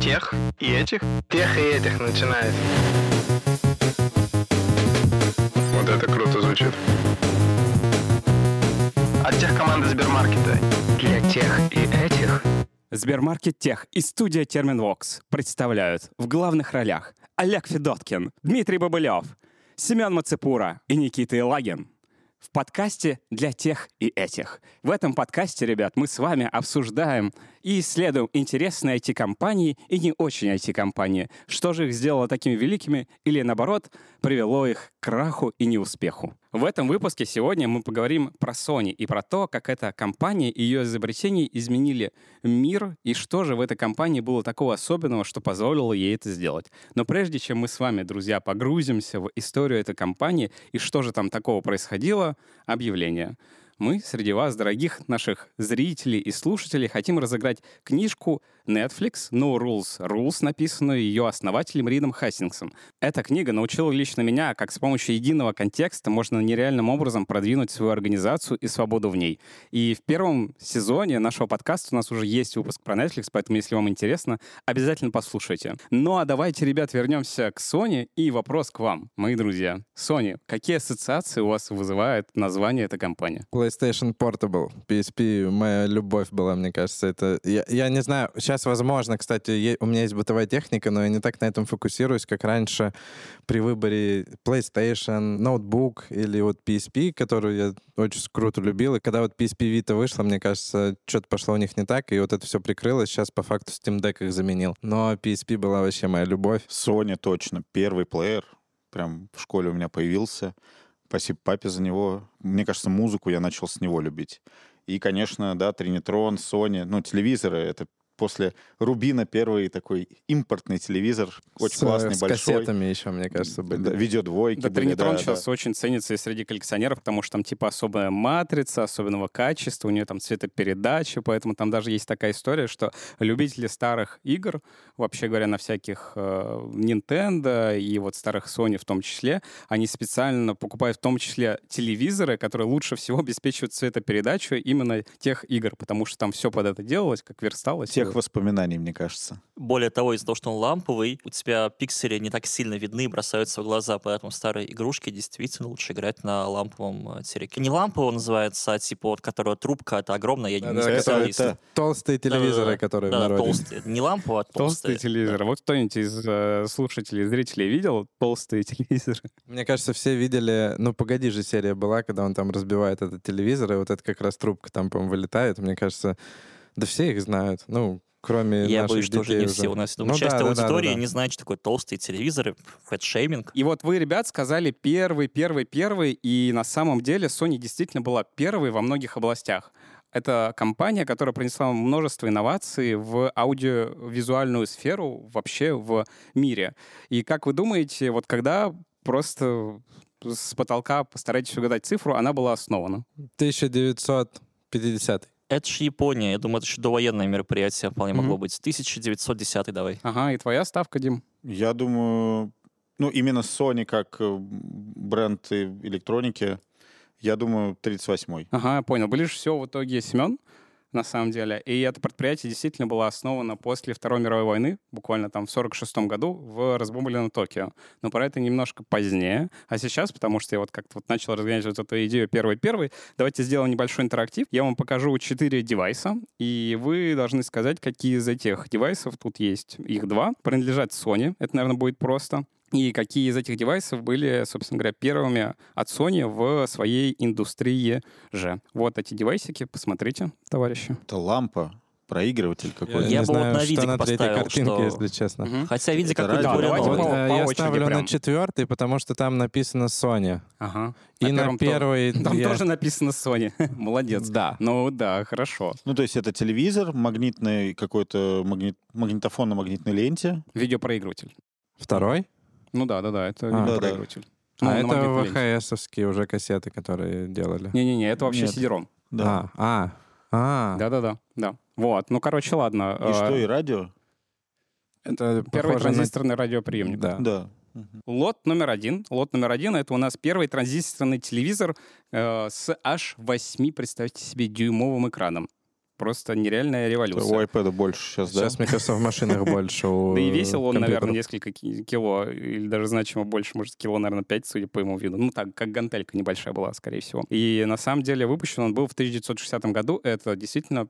Тех и этих? Тех и этих начинает. Вот это круто звучит. От тех команды Сбермаркета. Для тех и этих. Сбермаркет Тех и студия Терминвокс представляют в главных ролях Олег Федоткин, Дмитрий Бобылев, Семен Мацепура и Никита Илагин. В подкасте для тех и этих. В этом подкасте, ребят, мы с вами обсуждаем и исследуем интересные IT-компании и не очень IT-компании. Что же их сделало такими великими или, наоборот, привело их к краху и неуспеху. В этом выпуске сегодня мы поговорим про Sony и про то, как эта компания и ее изобретения изменили мир, и что же в этой компании было такого особенного, что позволило ей это сделать. Но прежде чем мы с вами, друзья, погрузимся в историю этой компании и что же там такого происходило, объявление мы среди вас, дорогих наших зрителей и слушателей, хотим разыграть книжку Netflix No Rules Rules, написанную ее основателем Ридом Хастингсом. Эта книга научила лично меня, как с помощью единого контекста можно нереальным образом продвинуть свою организацию и свободу в ней. И в первом сезоне нашего подкаста у нас уже есть выпуск про Netflix, поэтому, если вам интересно, обязательно послушайте. Ну а давайте, ребят, вернемся к Sony и вопрос к вам, мои друзья. Sony, какие ассоциации у вас вызывает название этой компании? PlayStation Portable. PSP моя любовь была, мне кажется. Это я, я не знаю, сейчас возможно, кстати, у меня есть бытовая техника, но я не так на этом фокусируюсь, как раньше при выборе PlayStation, ноутбук или вот PSP, которую я очень круто любил. И когда вот PSP Vita вышла, мне кажется, что-то пошло у них не так, и вот это все прикрылось. Сейчас по факту Steam Deck их заменил. Но PSP была вообще моя любовь. Sony точно. Первый плеер. Прям в школе у меня появился. Спасибо папе за него. Мне кажется, музыку я начал с него любить. И, конечно, да, Тринитрон, Sony. Ну, телевизоры — это после Рубина первый такой импортный телевизор, очень С, классный, с большой. кассетами еще, мне кажется, были. Да, видеодвойки Да, были, Тринитрон да, сейчас да. очень ценится и среди коллекционеров, потому что там типа особая матрица, особенного качества, у нее там цветопередача, поэтому там даже есть такая история, что любители старых игр, вообще говоря, на всяких э, Nintendo и вот старых Sony в том числе, они специально покупают в том числе телевизоры, которые лучше всего обеспечивают цветопередачу именно тех игр, потому что там все под это делалось, как версталось. Тех воспоминаний, мне кажется. Более того, из-за того, что он ламповый, у тебя пиксели не так сильно видны и бросаются в глаза, поэтому старые игрушки действительно лучше играть на ламповом э, телеке. Не лампового называется, а типа вот, которая трубка, это огромная, я не Да-да, специалист. это- Толстые телевизоры, которые в Да, народе. толстые. Не ламповые, а Толстые толстые. телевизоры. Вот кто-нибудь из э, слушателей, зрителей видел толстые телевизоры? Мне кажется, все видели... Ну, «Погоди» же серия была, когда он там разбивает этот телевизор, и вот это как раз трубка там, по-моему, вылетает. Мне кажется, да все их знают. Ну, кроме Я наших боюсь, что уже не все. У нас думаю, Ну часть да, да, да, аудитории да, да. не знает, что такое толстые телевизоры, фэтшейминг. И вот вы, ребят, сказали первый, первый, первый, и на самом деле Sony действительно была первой во многих областях. Это компания, которая принесла множество инноваций в аудиовизуальную сферу вообще в мире. И как вы думаете, вот когда просто с потолка постарайтесь угадать цифру, она была основана? 1950 Это же Япония. Я думаю, это еще довоенное мероприятие вполне Мгм. могло быть. 1910 давай. Ага, и твоя ставка, Дим? Я думаю, ну, именно Sony как э, бренд электроники, я думаю, 38-й. Ага, понял. Ближе всего в итоге Семен, на самом деле. И это предприятие действительно было основано после Второй мировой войны, буквально там в 46 году, в разбомбленном Токио. Но про это немножко позднее. А сейчас, потому что я вот как-то вот начал разгонять вот эту идею первый-первый, давайте сделаем небольшой интерактив. Я вам покажу четыре девайса, и вы должны сказать, какие из этих девайсов, тут есть их два, принадлежат Sony. Это, наверное, будет просто. И какие из этих девайсов были, собственно говоря, первыми от Sony в своей индустрии же. Вот эти девайсики, посмотрите, товарищи. Это лампа, проигрыватель какой-то. Я не бы вот на что видик на третьей поставил, картинке, что- если честно. Мгм. Хотя видите, Это какой радио. более давайте новый. по- Вот, э, по я ставлю прям. на четвертый, потому что там написано Sony. Ага. И на первом первый... Там я- тоже написано Sony. Молодец. Да. Ну да, хорошо. Ну, то есть это телевизор, магнитный какой-то магнит, магнитофон на магнитной ленте. Видеопроигрыватель. Второй? Ну да, да, да, это А. видеопроигрыватель. Ну, а это. ВХСовские уже кассеты, которые делали. Не-не-не, это вообще Нет. CD-ROM. Да. А, а, а. Да-да-да, да. Вот, ну, короче, ладно. И что, и радио? Это Первый похоже на- транзисторный радиоприемник. Да. Да. Лот номер один. Лот номер один — это у нас первый транзисторный телевизор э, с аж 8, представьте себе, дюймовым экраном. Просто нереальная У революция. iPad больше сейчас, да? Сейчас, мне кажется, в машинах больше у Да и весил он, наверное, несколько ки- кило, или даже значимо больше, может, кило, наверное, 5, судя по ему виду. Ну, так, как гантелька небольшая была, скорее всего. И на самом деле выпущен он был в 1960 году. Это действительно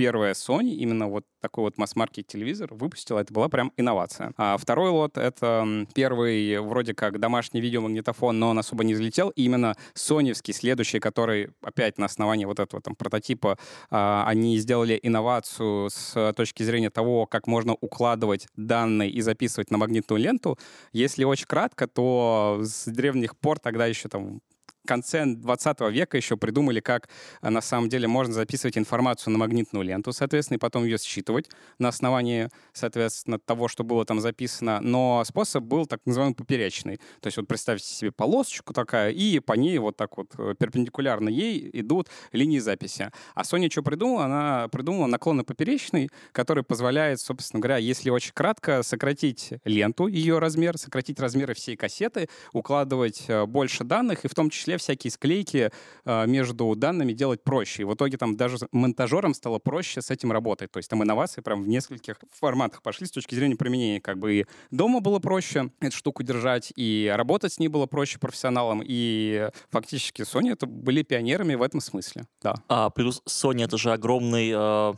первая Sony, именно вот такой вот масс-маркет телевизор выпустила, это была прям инновация. А второй лот — это первый вроде как домашний видеомагнитофон, но он особо не взлетел. И именно соневский, следующий, который опять на основании вот этого там прототипа, а, они сделали инновацию с точки зрения того, как можно укладывать данные и записывать на магнитную ленту. Если очень кратко, то с древних пор тогда еще там конце 20 века еще придумали, как а, на самом деле можно записывать информацию на магнитную ленту, соответственно, и потом ее считывать на основании, соответственно, того, что было там записано. Но способ был так называемый поперечный. То есть вот представьте себе полосочку такая, и по ней вот так вот э, перпендикулярно ей идут линии записи. А Sony что придумала? Она придумала наклонно поперечный, который позволяет, собственно говоря, если очень кратко, сократить ленту, ее размер, сократить размеры всей кассеты, укладывать э, больше данных, и в том числе всякие склейки э, между данными делать проще. И в итоге там даже монтажерам стало проще с этим работать. То есть там инновации прям в нескольких форматах пошли с точки зрения применения. Как бы и дома было проще эту штуку держать, и работать с ней было проще профессионалам, и фактически Sony это были пионерами в этом смысле. Да. А плюс Sony это же огромный, э,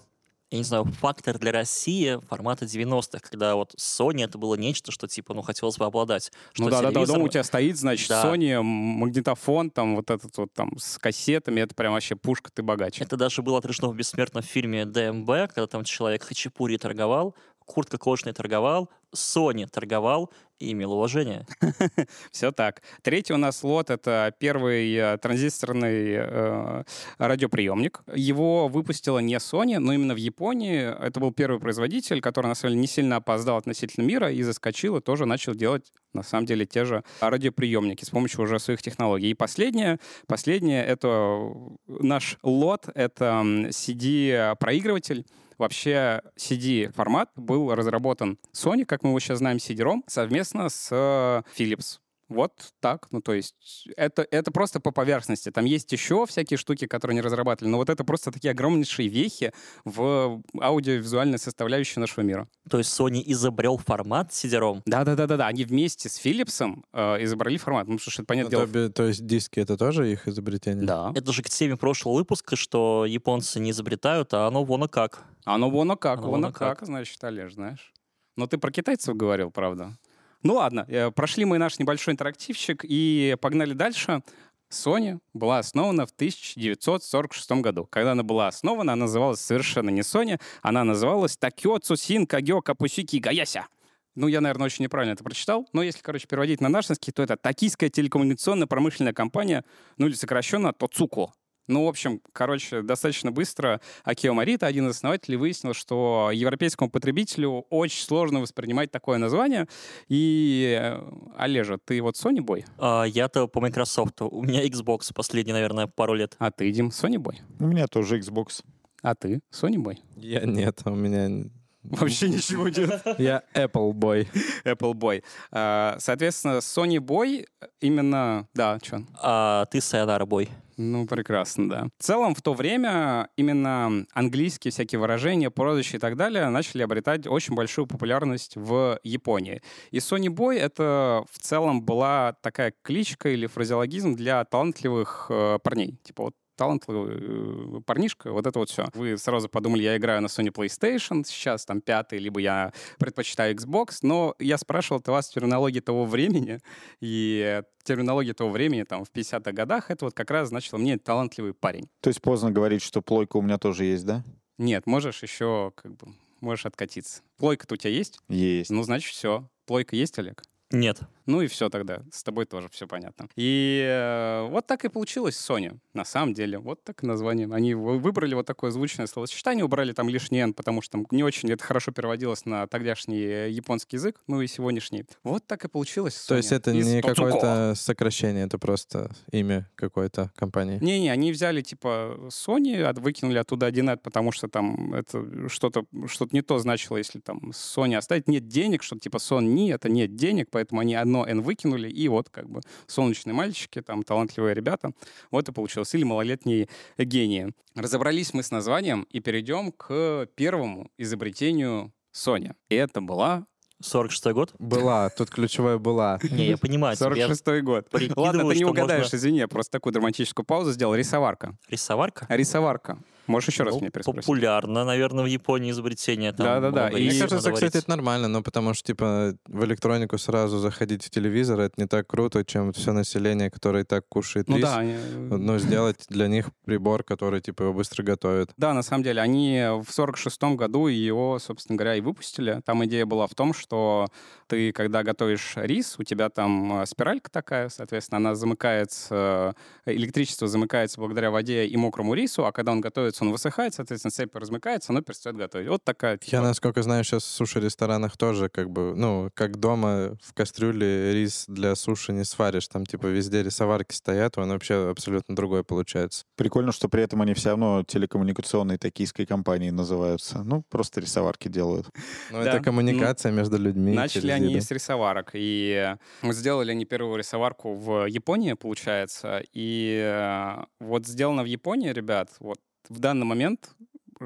я не знаю, фактор для России формата 90-х, когда вот Sony это было нечто, что типа, ну, хотелось бы обладать. Что ну да, да, да, телевизор- дома у тебя стоит, значит, Да. Sony, магнитофон, там вот этот вот там с кассетами, это прям вообще пушка, ты богаче. Это даже было отражено в бессмертном фильме ДМБ, когда там человек хачапури торговал, куртка кожаная торговал, Sony торговал и имел уважение. Все так. Третий у нас лот — это первый э, транзисторный э, радиоприемник. Его выпустила не Sony, но именно в Японии. Это был первый производитель, который, на самом деле, не сильно опоздал относительно мира и заскочил, и тоже начал делать, на самом деле, те же радиоприемники с помощью уже своих технологий. И последнее, последнее — это наш лот, это CD-проигрыватель. Вообще CD-формат был разработан Sony, как мы его сейчас знаем, CD-ROM, совместно с э, Philips. Вот так, ну то есть это, это просто по поверхности. Там есть еще всякие штуки, которые не разрабатывали, но вот это просто такие огромнейшие вехи в аудиовизуальной составляющей нашего мира. То есть Sony изобрел формат CD-ROM. Да-да-да-да, они вместе с Philips'ом э, изобрели формат. Ну, потому что, это, Ну, понятное то, дело... би- то есть диски это тоже их изобретение? Да. Это же к теме прошлого выпуска, что японцы не изобретают, а оно вон и как. Оно вон как, Оно вон вон как, как. значит, Олеж, знаешь. Но ты про китайцев говорил, правда? Ну ладно, э, прошли мы наш небольшой интерактивчик и погнали дальше. Sony была основана в 1946 году. Когда она была основана, она называлась совершенно не Sony, она называлась Такё Цусин Кагё Капусики Гаяся. Ну, я, наверное, очень неправильно это прочитал, но если, короче, переводить на нашинский, то это Токийская телекоммуникационная промышленная компания, ну или сокращенно Тоцуко. Ну, в общем, короче, достаточно быстро Акио Марита, один из основателей, выяснил, что европейскому потребителю очень сложно воспринимать такое название. И, э, Олежа, ты вот Sony Boy, А я-то по Microsoft. У меня Xbox последние, наверное, пару лет. а ты, Дим, Sony Boy, У меня тоже Xbox. а ты Sony Boy. Я нет, у меня... Вообще ничего нет. Я Apple Boy. Apple Boy. А, Соответственно, Sony Boy именно... Да, что? А ты Sayonara Boy. Ну, прекрасно, да. В целом, в то время именно английские всякие выражения, прозвища и так далее начали обретать очень большую популярность в Японии. И Sony Boy — это в целом была такая кличка или фразеологизм для талантливых э, парней. Типа вот талантливый э, парнишка, вот это вот все. Вы сразу подумали, я играю на Sony PlayStation, сейчас там пятый, либо я предпочитаю Xbox, но я спрашивал это вас терминологии того времени, и терминология того времени, там, в 50-х годах, это вот как раз значило мне талантливый парень. То есть поздно говорить, что плойка у меня тоже есть, да? Нет, можешь еще, как бы, можешь откатиться. Плойка-то у тебя есть? Есть. Ну, значит, все. Плойка есть, Олег? Нет. Ну и все тогда. С тобой тоже все понятно. И э, вот так и получилось Sony. На самом деле. Вот так название. Они вы- выбрали вот такое звучное словосочетание, убрали там лишний «н», потому что там не очень это хорошо переводилось на тогдашний э, японский язык, ну и сегодняшний. Вот так и получилось То Sony. есть это Из не какое-то сокращение, это просто имя какой-то компании. Не-не, они взяли типа Sony, от- выкинули оттуда 1 потому что там это что-то что не то значило, если там Sony оставить. Нет денег, что типа Sony, это нет денег, поэтому они одно N выкинули, и вот как бы солнечные мальчики, там талантливые ребята. Вот и получилось. Или малолетние гении. Разобрались мы с названием и перейдем к первому изобретению Sony. И это была 46 год? Была, тут ключевая была. Не, я понимаю. тебя. Я 46-й год. Ладно, ты не угадаешь, можно- извини, я просто такую драматическую паузу сделал. Рисоварка. Рисоварка? Рисоварка. Можешь еще раз Ну, меня переспросить? популярно, наверное, в Японии изобретение. Да-да-да, и- Мне кажется, можно кстати, говорить. это нормально, но потому что, типа, в электронику сразу заходить в телевизор, это не так круто, чем все население, которое и так кушает Ну рис. да, они- Ну, сделать для них прибор, который, типа, его быстро готовит. Да, на самом деле, они в 46 году его, собственно говоря, и выпустили. Там идея была в том, что ты, когда готовишь рис, у тебя там э, спиралька такая, соответственно, она замыкается, э, электричество замыкается благодаря воде и мокрому рису, а когда он готовится, он высыхает, соответственно, цепь размыкается, оно перестает готовить. Вот такая... Я, типа, насколько знаю, сейчас в суши-ресторанах тоже, как бы, ну, как дома в кастрюле рис для суши не сваришь. Там, типа, везде рисоварки стоят, он вообще абсолютно другой получается. Прикольно, что при этом они все равно телекоммуникационной токийской компанией называются. Ну, просто рисоварки делают. Ну, Да. это коммуникация между людьми. Начали они с рисоварок, и э, сделали они первую рисоварку в Японии, получается, и э, вот сделано в Японии, ребят, вот в данный момент,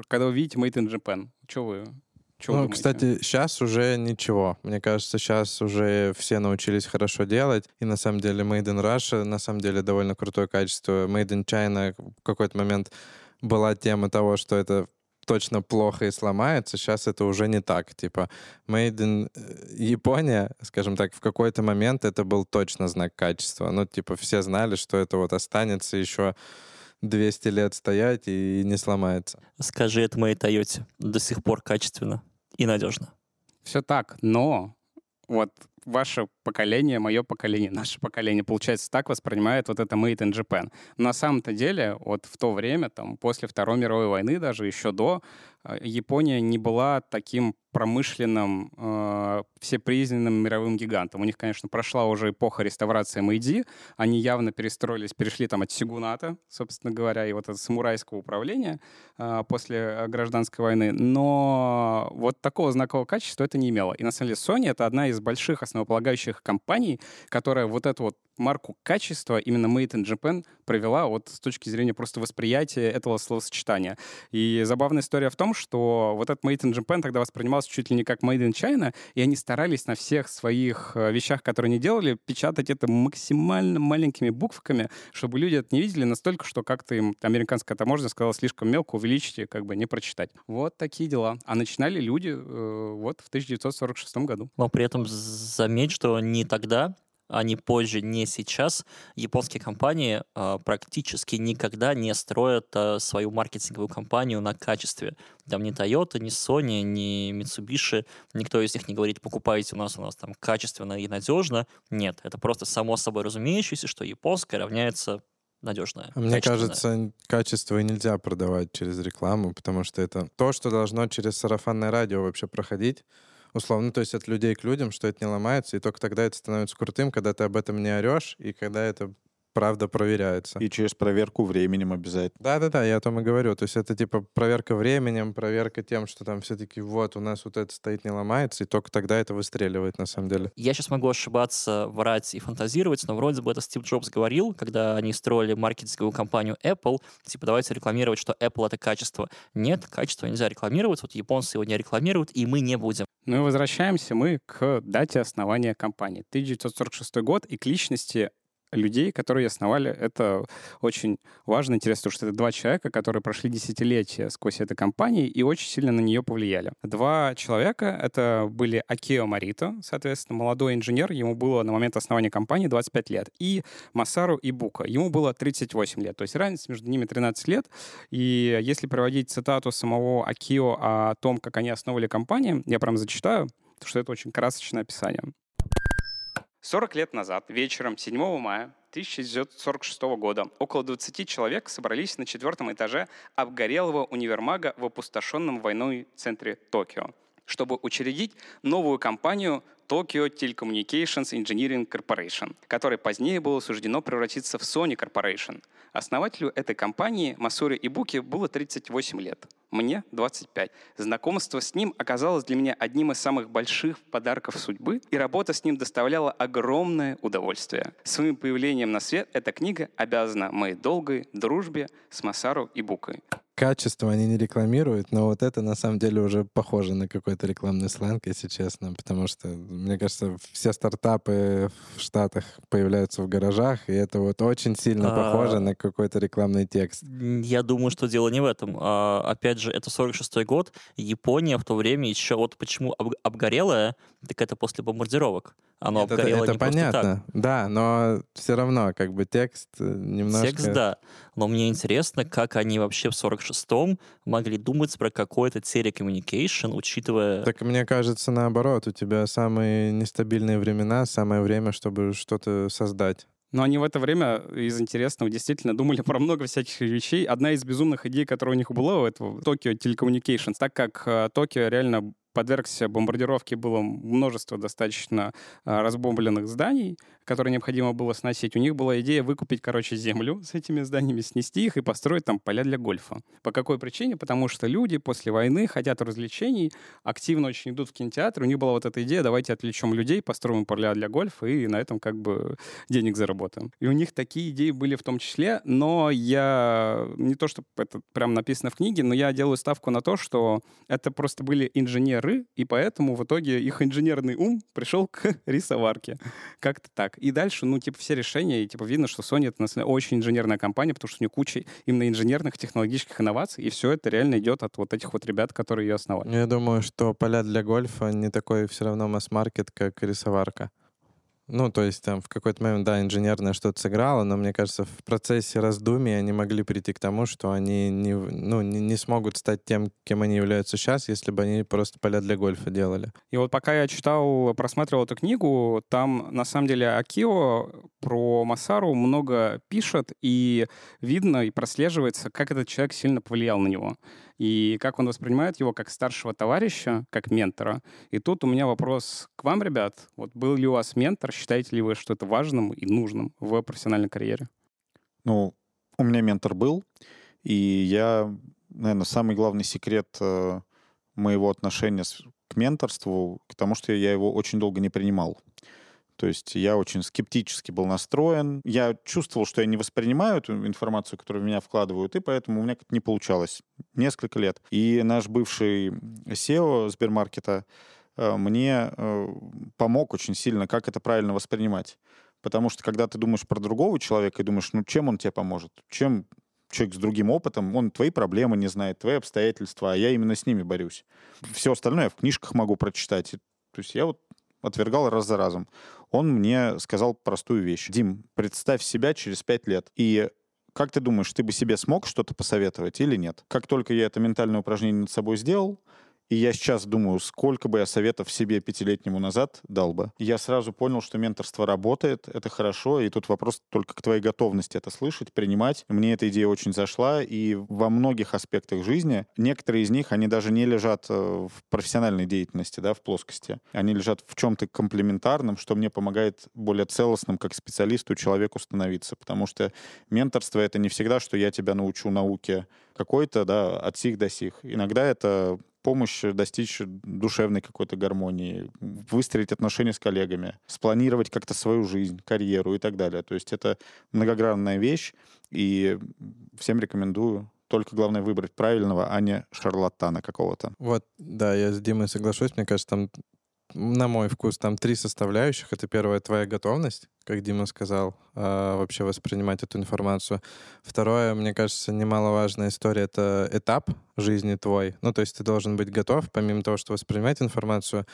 когда вы видите Made in Japan, что вы, что Ну, кстати, сейчас уже ничего. Мне кажется, сейчас уже все научились хорошо делать. И на самом деле Made in Russia на самом деле довольно крутое качество. Made in China в какой-то момент была тема того, что это точно плохо и сломается. Сейчас это уже не так. Типа Made in э, Япония, скажем так, в какой-то момент это был точно знак качества. Ну, типа все знали, что это вот останется еще 200 лет стоять и не сломается. Скажи это моей Тойоте. До сих пор качественно и надежно. Все так, но вот ваше поколение, мое поколение, наше поколение, получается, так воспринимает вот это Made in Japan. Но на самом-то деле, вот в то время, там, после Второй мировой войны, даже еще до, Япония не была таким промышленным, э, всепризнанным мировым гигантом. У них, конечно, прошла уже эпоха реставрации Мэйди, они явно перестроились, перешли там от сигуната, собственно говоря, и вот от самурайского управления э, после гражданской войны, но вот такого знакового качества это не имело. И на самом деле Sony — это одна из больших основополагающих компаний, которая вот эту вот марку качества, именно Made in Japan, провела вот с точки зрения просто восприятия этого словосочетания. И забавная история в том, что вот этот Made in Japan тогда воспринимался чуть ли не как Made in China, и они старались на всех своих э, вещах, которые они делали, печатать это максимально маленькими буквками, чтобы люди это не видели настолько, что как-то им американская таможня сказала слишком мелко увеличить и как бы не прочитать. Вот такие дела. А начинали люди э, вот в 1946 году. Но при этом заметь, что не тогда, а не позже, не сейчас, японские компании а, практически никогда не строят а, свою маркетинговую кампанию на качестве. Там ни Toyota, ни Sony, ни Mitsubishi, никто из них не говорит, покупайте у нас, у нас там качественно и надежно. Нет, это просто само собой разумеющееся, что японское равняется надежное. А Мне кажется, качество нельзя продавать через рекламу, потому что это то, что должно через сарафанное радио вообще проходить. Условно, то есть от людей к людям, что это не ломается, и только тогда это становится крутым, когда ты об этом не орешь, и когда это правда проверяется. И через проверку временем обязательно. Да-да-да, я о том и говорю. То есть это типа проверка временем, проверка тем, что там все-таки вот у нас вот это стоит, не ломается, и только тогда это выстреливает на самом деле. Я сейчас могу ошибаться, врать и фантазировать, но вроде бы это Стив Джобс говорил, когда они строили маркетинговую компанию Apple, типа давайте рекламировать, что Apple — это качество. Нет, качество нельзя рекламировать, вот японцы его не рекламируют, и мы не будем. Ну и возвращаемся мы к дате основания компании. 1946 год и к личности людей, которые основали. Это очень важно, интересно, потому что это два человека, которые прошли десятилетия сквозь эту компанию и очень сильно на нее повлияли. Два человека — это были Акио Марито, соответственно, молодой инженер, ему было на момент основания компании 25 лет, и Масару Ибука, ему было 38 лет, то есть разница между ними 13 лет. И если проводить цитату самого Акио о том, как они основали компанию, я прям зачитаю, потому что это очень красочное описание. 40 лет назад, вечером 7 мая 1946 года, около 20 человек собрались на четвертом этаже обгорелого универмага в опустошенном войной центре Токио. Чтобы учредить новую компанию Tokyo Telecommunications Engineering Corporation, которой позднее было суждено превратиться в Sony Corporation. Основателю этой компании Масури Ибуки было 38 лет. Мне 25. Знакомство с ним оказалось для меня одним из самых больших подарков судьбы, и работа с ним доставляла огромное удовольствие. Своим появлением на свет эта книга обязана моей долгой дружбе с Масару Ибукой качество они не рекламируют, но вот это на самом деле уже похоже на какой-то рекламный сленг, если честно, потому что, мне кажется, все стартапы в Штатах появляются в гаражах, и это вот очень сильно а... похоже на какой-то рекламный текст. Я думаю, что дело не в этом. А, опять же, это 46-й год, Япония в то время еще вот почему об, обгорелая, так это после бомбардировок. Оно это, обгорело это не понятно, так. да, но все равно как бы текст э, немножко... Текст, да, но мне интересно, как они вообще в 46-м могли думать про какой-то телекоммуникейшн, учитывая... Так мне кажется, наоборот, у тебя самые нестабильные времена, самое время, чтобы что-то создать. Но они в это время из интересного действительно думали про много всяких вещей. Одна из безумных идей, которая у них была, у этого Tokyo Telecommunications, так как э, Токио реально подвергся бомбардировке было множество достаточно а, разбомбленных зданий, которые необходимо было сносить. У них была идея выкупить, короче, землю с этими зданиями, снести их и построить там поля для гольфа. По какой причине? Потому что люди после войны хотят развлечений, активно очень идут в кинотеатр. У них была вот эта идея, давайте отвлечем людей, построим поля для гольфа и на этом как бы денег заработаем. И у них такие идеи были в том числе, но я не то, что это прям написано в книге, но я делаю ставку на то, что это просто были инженеры, и поэтому в итоге их инженерный ум пришел к рисоварке. Как-то так. И дальше, ну, типа, все решения, и, типа, видно, что Sony — это на самом деле, очень инженерная компания, потому что у нее куча именно инженерных технологических инноваций, и все это реально идет от вот этих вот ребят, которые ее основали. Я думаю, что поля для гольфа не такой все равно масс-маркет, как рисоварка. Ну, то есть там в какой-то момент, да, инженерное что-то сыграло, но мне кажется, в процессе раздумий они могли прийти к тому, что они не, ну, не, не смогут стать тем, кем они являются сейчас, если бы они просто поля для гольфа делали. И вот пока я читал, просматривал эту книгу, там на самом деле Акио про Масару много пишет, и видно и прослеживается, как этот человек сильно повлиял на него и как он воспринимает его как старшего товарища, как ментора. И тут у меня вопрос к вам, ребят. Вот был ли у вас ментор? Считаете ли вы, что это важным и нужным в профессиональной карьере? Ну, у меня ментор был, и я, наверное, самый главный секрет э, моего отношения к менторству, к тому, что я его очень долго не принимал. То есть я очень скептически был настроен. Я чувствовал, что я не воспринимаю эту информацию, которую в меня вкладывают, и поэтому у меня как-то не получалось несколько лет. И наш бывший SEO Сбермаркета э, мне э, помог очень сильно, как это правильно воспринимать. Потому что когда ты думаешь про другого человека и думаешь, ну чем он тебе поможет? Чем человек с другим опытом, он твои проблемы не знает, твои обстоятельства, а я именно с ними борюсь. Все остальное я в книжках могу прочитать. То есть я вот отвергал раз за разом. Он мне сказал простую вещь. Дим, представь себя через пять лет. И как ты думаешь, ты бы себе смог что-то посоветовать или нет? Как только я это ментальное упражнение над собой сделал, и я сейчас думаю, сколько бы я советов себе пятилетнему назад дал бы. Я сразу понял, что менторство работает, это хорошо, и тут вопрос только к твоей готовности это слышать, принимать. Мне эта идея очень зашла, и во многих аспектах жизни, некоторые из них, они даже не лежат э, в профессиональной деятельности, да, в плоскости. Они лежат в чем-то комплементарном, что мне помогает более целостным, как специалисту, человеку становиться. Потому что менторство — это не всегда, что я тебя научу науке какой-то, да, от сих до сих. Иногда это помощь достичь душевной какой-то гармонии, выстроить отношения с коллегами, спланировать как-то свою жизнь, карьеру и так далее. То есть это многогранная вещь, и всем рекомендую только главное выбрать правильного, а не шарлатана какого-то. Вот, да, я с Димой соглашусь. Мне кажется, там на мой вкус, там три составляющих. Это первое, твоя готовность, как Дима сказал, а, вообще воспринимать эту информацию. Второе, мне кажется, немаловажная история — это этап жизни твой. Ну, то есть ты должен быть готов, помимо того, что воспринимать информацию,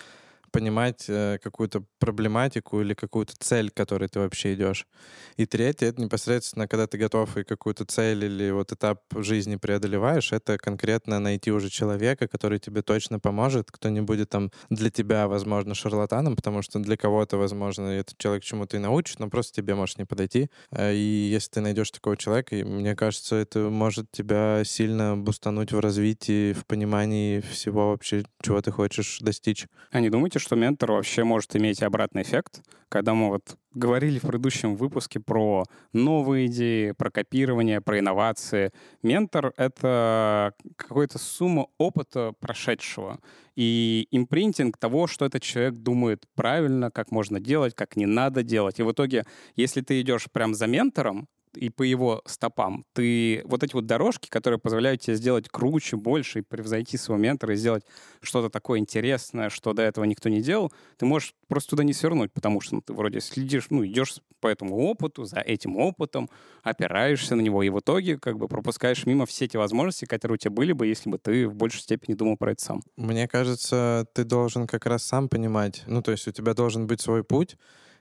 понимать э, какую-то проблематику или какую-то цель, к которой ты вообще идешь. И третье — это непосредственно, когда ты готов и какую-то цель или вот этап жизни преодолеваешь, это конкретно найти уже человека, который тебе точно поможет, кто не будет там для тебя, возможно, шарлатаном, потому что для кого-то, возможно, этот человек чему-то и научит, но просто тебе может не подойти. Э, И если ты найдешь такого человека, мне кажется, это может тебя сильно бустануть в развитии, в понимании всего вообще, чего ты хочешь достичь. А не думаете, что ментор вообще может иметь обратный эффект? Когда мы вот говорили в предыдущем выпуске про новые идеи, про копирование, про инновации. Ментор — это какая-то сумма опыта прошедшего и импринтинг того, что этот человек думает правильно, как можно делать, как не надо делать. И в итоге, если ты идешь прям за ментором, и по его стопам, ты вот эти вот дорожки, которые позволяют тебе сделать круче, больше и превзойти своего ментора и сделать что-то такое интересное, что до этого никто не делал, ты можешь просто туда не свернуть, потому что ну, ты вроде следишь, ну, идешь по этому опыту, за этим опытом, опираешься на него, и в итоге как бы пропускаешь мимо все эти возможности, которые у тебя были бы, если бы ты в большей степени думал про это сам. Мне кажется, ты должен как раз сам понимать, ну, то есть у тебя должен быть свой путь,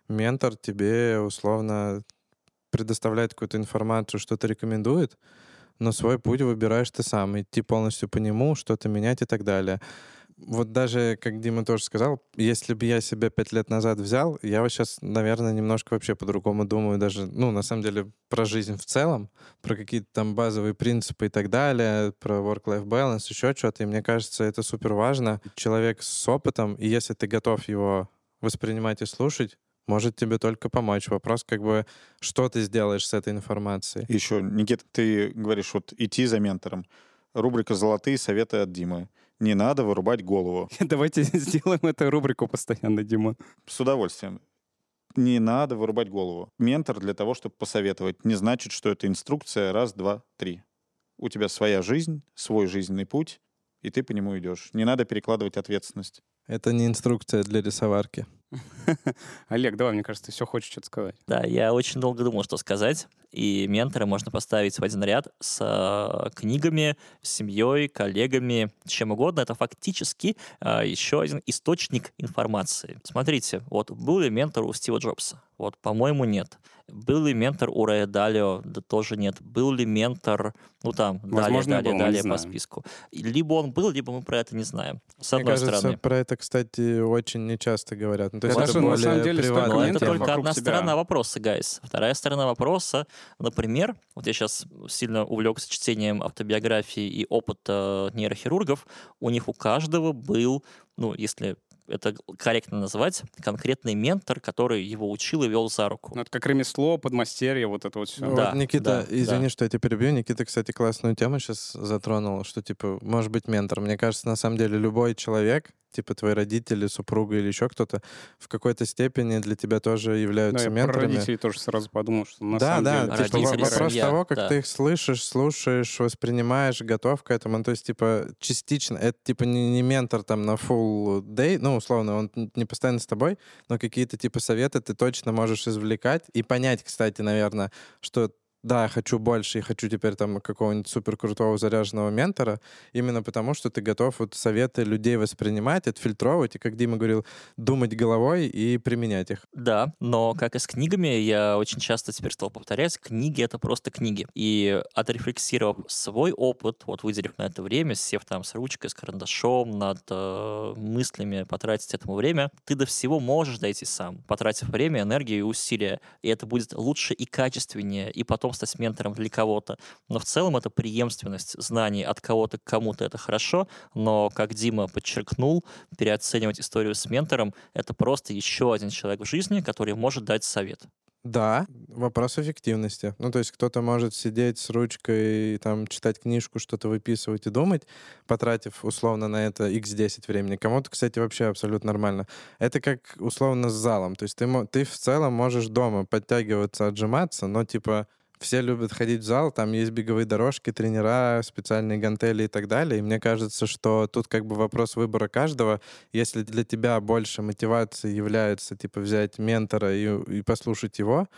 ментор тебе условно предоставляет какую-то информацию, что-то рекомендует, но свой путь выбираешь ты сам, идти полностью по нему, что-то менять и так далее. Вот даже, как Дима тоже сказал, если бы я себя пять лет назад взял, я вот сейчас, наверное, немножко вообще по-другому думаю, даже, ну, на самом деле, про жизнь в целом, про какие-то там базовые принципы и так далее, про work-life balance, еще что-то, и мне кажется, это супер важно. Человек с опытом, и если ты готов его воспринимать и слушать, может тебе только помочь. Вопрос как бы, что ты сделаешь с этой информацией. Еще, Никита, ты говоришь, вот идти за ментором. Рубрика «Золотые советы от Димы». Не надо вырубать голову. Давайте сделаем эту рубрику постоянно, Дима. С удовольствием. Не надо вырубать голову. Ментор для того, чтобы посоветовать, не значит, что это инструкция раз, два, три. У тебя своя жизнь, свой жизненный путь, и ты по нему идешь. Не надо перекладывать ответственность. Это не инструкция для рисоварки. Олег, давай, мне кажется, ты все хочешь что-то сказать. Да, я очень долго думал, что сказать. И ментора можно поставить в один ряд с э, книгами, семьей, коллегами, чем угодно. Это фактически э, еще один источник информации. Смотрите, вот был ли ментор у Стива Джобса? Вот, по-моему, нет. Был ли ментор у Рэя Далио? Да тоже нет. Был ли ментор, ну там, Возможно, далее, был, далее, далее по списку. Либо он был, либо мы про это не знаем. С Мне одной кажется, стороны. про это, кстати, очень нечасто говорят. Ну, то есть Это это на самом деле, Но это только одна тебя. сторона вопроса, гайс. Вторая сторона вопроса, например, вот я сейчас сильно увлекся чтением автобиографии и опыта нейрохирургов, у них у каждого был, ну, если это корректно называть, конкретный ментор, который его учил и вел за руку. Ну, это как ремесло, подмастерье, вот это вот все. Ну, Да, вот Никита, да, извини, да. что я тебя перебью. Никита, кстати, классную тему сейчас затронул, что, типа, может быть ментор. Мне кажется, на самом деле любой человек, типа твои родители, супруга или еще кто-то, в какой-то степени для тебя тоже Да, являются я про менторами. родителей тоже сразу подумал, что на да, самом да, деле... типа, Родители, вопрос семья, того, как да. ты их слышишь, слушаешь, воспринимаешь, готов к этому. Ну, то есть, типа, частично. Это, типа, не, не ментор там на full day, ну, условно, он не постоянно с тобой, но какие-то, типа, советы ты точно можешь извлекать и понять, кстати, наверное, что да, я хочу больше и хочу теперь там какого-нибудь супер крутого заряженного ментора, именно потому, что ты готов вот советы людей воспринимать, отфильтровывать, и, как Дима говорил, думать головой и применять их. Да, но как и с книгами, я очень часто теперь стал повторять, книги — это просто книги. И отрефлексировав свой опыт, вот выделив на это время, сев там с ручкой, с карандашом, над э, мыслями, потратить этому время, ты до всего можешь дойти сам, потратив время, энергию и усилия. И это будет лучше и качественнее, и потом стать ментором для кого-то. Но в целом это преемственность знаний от кого-то к кому-то — это хорошо, но, как Дима подчеркнул, переоценивать историю с ментором — это просто еще один человек в жизни, который может дать совет. Да, вопрос эффективности. Ну, то есть кто-то может сидеть с ручкой, там, читать книжку, что-то выписывать и думать, потратив условно на это x10 времени. Кому-то, кстати, вообще абсолютно нормально. Это как условно с залом. То есть ты, ты в целом можешь дома подтягиваться, отжиматься, но типа все любят ходить в зал, там есть беговые дорожки, тренера, специальные гантели и так далее. И мне кажется, что тут как бы вопрос выбора каждого. Если для тебя больше мотивации является, типа, взять ментора и, и послушать его,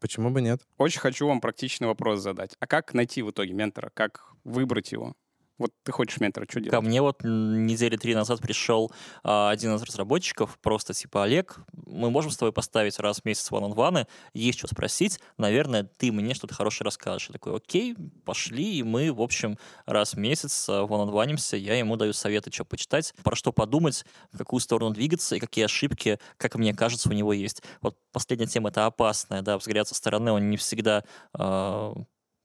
почему бы нет? Очень хочу вам практичный вопрос задать. А как найти в итоге ментора? Как выбрать его? Вот ты хочешь ментора, что Ко делать? мне вот недели три назад пришел а, один из разработчиков, просто типа, Олег, мы можем с тобой поставить раз в месяц ван ваны есть что спросить, наверное, ты мне что-то хорошее расскажешь. Я такой, окей, пошли, и мы, в общем, раз в месяц ван ванимся я ему даю советы, что почитать, про что подумать, в какую сторону двигаться и какие ошибки, как мне кажется, у него есть. Вот последняя тема — это опасная, да, взгляд со стороны, он не всегда а,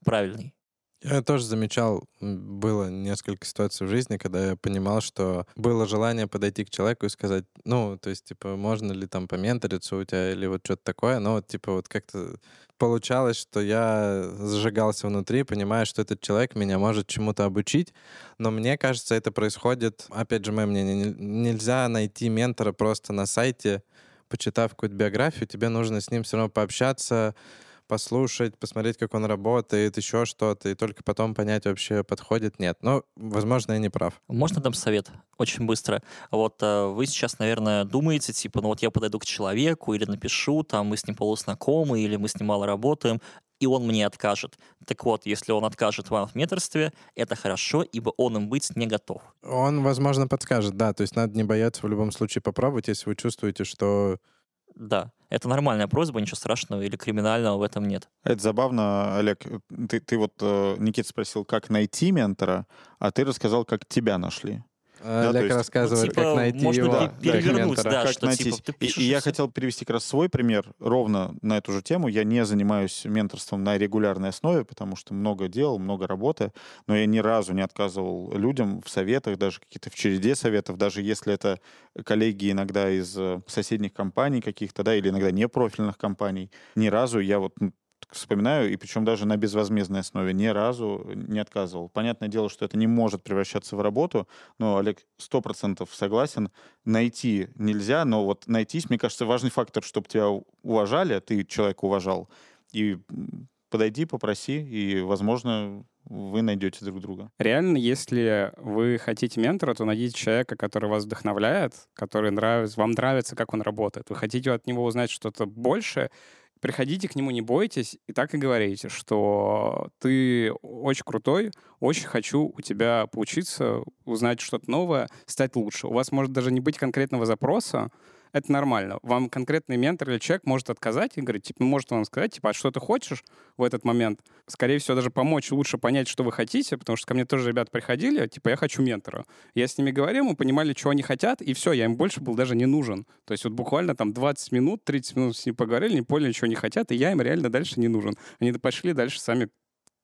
правильный. Я тоже замечал, было несколько ситуаций в жизни, когда я понимал, что было желание подойти к человеку и сказать, ну, то есть, типа, можно ли там поменториться у тебя или вот что-то такое, но вот, типа, вот как-то получалось, что я зажигался внутри, понимая, что этот человек меня может чему-то обучить, но мне кажется, это происходит, опять же, мое мнение, не- нельзя найти ментора просто на сайте, почитав какую-то биографию, тебе нужно с ним все равно пообщаться, послушать, посмотреть, как он работает, еще что-то, и только потом понять, вообще подходит, нет. Но, возможно, я не прав. Можно дам совет? Очень быстро. Вот э, вы сейчас, наверное, думаете, типа, ну вот я подойду к человеку или напишу, там мы с ним полузнакомы, или мы с ним мало работаем, и он мне откажет. Так вот, если он откажет вам в менторстве, это хорошо, ибо он им быть не готов. Он, возможно, подскажет, да, то есть надо не бояться в любом случае попробовать, если вы чувствуете, что... Да, это нормальная просьба, ничего страшного или криминального в этом нет. Это забавно, Олег. Ты, ты вот, э, Никит спросил, как найти ментора, а ты рассказал, как тебя нашли. То Олег есть, рассказывает, типа, как найти можно его как перевернуть, да, как что, найти. типа, ты и, пишешь и и я хотел привести как раз свой пример ровно на эту же тему. Я не занимаюсь менторством на регулярной основе, потому что много дел, много работы, но я ни разу не отказывал людям в советах, даже какие-то в череде советов, даже если это коллеги иногда из э, соседних компаний каких-то, да, или иногда непрофильных компаний. Ни разу я вот ну, вспоминаю, и причем даже на безвозмездной основе ни разу не отказывал. Понятное дело, что это не может превращаться в работу, но Олег сто процентов согласен, найти нельзя, но вот найтись, мне кажется, важный фактор, чтобы тебя уважали, ты человека уважал, и подойди, попроси, и, возможно, вы найдете друг друга. Реально, если вы хотите ментора, то найдите человека, который вас вдохновляет, который нравится, вам нравится, как он работает. Вы хотите от него узнать что-то больше, приходите к нему, не бойтесь, и так и говорите, что ты очень крутой, очень хочу у тебя поучиться, узнать что-то новое, стать лучше. У вас может даже не быть конкретного запроса, это нормально. Вам конкретный ментор или человек может отказать и говорить, типа, может вам сказать, типа, а что ты хочешь в этот момент? Скорее всего, даже помочь лучше понять, что вы хотите, потому что ко мне тоже ребята приходили, типа, я хочу ментора. Я с ними говорил, мы понимали, что они хотят, и все, я им больше был даже не нужен. То есть вот буквально там 20 минут, 30 минут с ними поговорили, не поняли, чего они хотят, и я им реально дальше не нужен. Они пошли дальше сами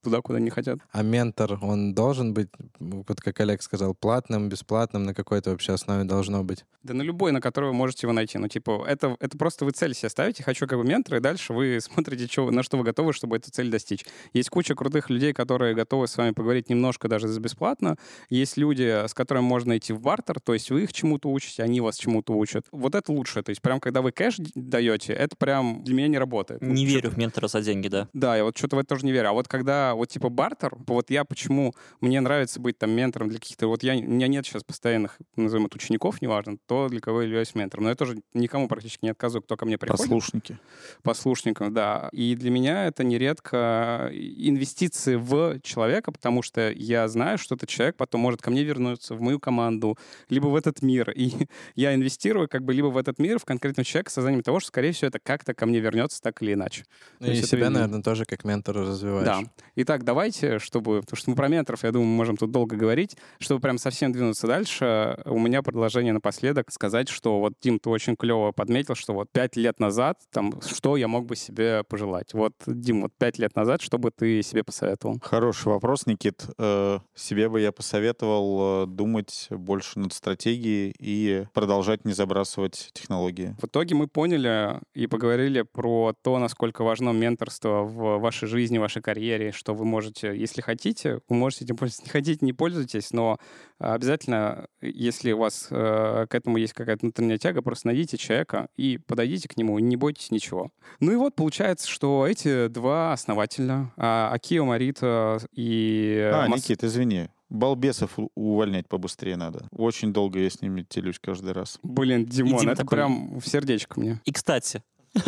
туда, куда не хотят. А ментор, он должен быть, вот как Олег сказал, платным, бесплатным, на какой-то вообще основе должно быть? Да на любой, на который вы можете его найти. Ну, типа, это, это просто вы цель себе ставите, хочу как бы ментора, и дальше вы смотрите, чё, на что вы готовы, чтобы эту цель достичь. Есть куча крутых людей, которые готовы с вами поговорить немножко даже за бесплатно. Есть люди, с которыми можно идти в бартер, то есть вы их чему-то учите, они вас чему-то учат. Вот это лучше. То есть прям когда вы кэш даете, это прям для меня не работает. Не верю в ментора за деньги, да. да, я вот что-то в это тоже не верю. А вот когда вот типа бартер, вот я почему мне нравится быть там ментором для каких-то... Вот я, у меня нет сейчас постоянных, назовем это, учеников, неважно, то, для кого я являюсь ментором. Но я тоже никому практически не отказываю, кто ко мне приходит. Послушники. Послушникам, да. И для меня это нередко инвестиции в человека, потому что я знаю, что этот человек потом может ко мне вернуться, в мою команду, либо в этот мир. И я инвестирую как бы либо в этот мир, в конкретного человека, созданием того, что, скорее всего, это как-то ко мне вернется так или иначе. То И это себя, и- наверное, тоже как ментора развиваешь. Да. Итак, давайте, чтобы... Потому что мы про менторов, я думаю, мы можем тут долго говорить. Чтобы прям совсем двинуться дальше, у меня предложение напоследок сказать, что вот, Дим, ты очень клево подметил, что вот пять лет назад, там, что я мог бы себе пожелать? Вот, Дим, вот пять лет назад, что бы ты себе посоветовал? Хороший вопрос, Никит. Э, Себе бы я посоветовал э, думать больше над стратегией и продолжать не забрасывать технологии. В итоге мы поняли и поговорили про то, насколько важно менторство в вашей жизни, в вашей карьере, что вы можете, если хотите, вы можете этим пользоваться. Не хотите, не пользуйтесь, но обязательно, если у вас э, к этому есть какая-то внутренняя тяга, просто найдите человека и подойдите к нему, не бойтесь ничего. Ну и вот получается, что эти два основателя, а, Акио Марита и... А, Мас- Никит, извини. Балбесов увольнять побыстрее надо. Очень долго я с ними телюсь каждый раз. Блин, Димон, Дим это такой- прям в сердечко мне. И, кстати,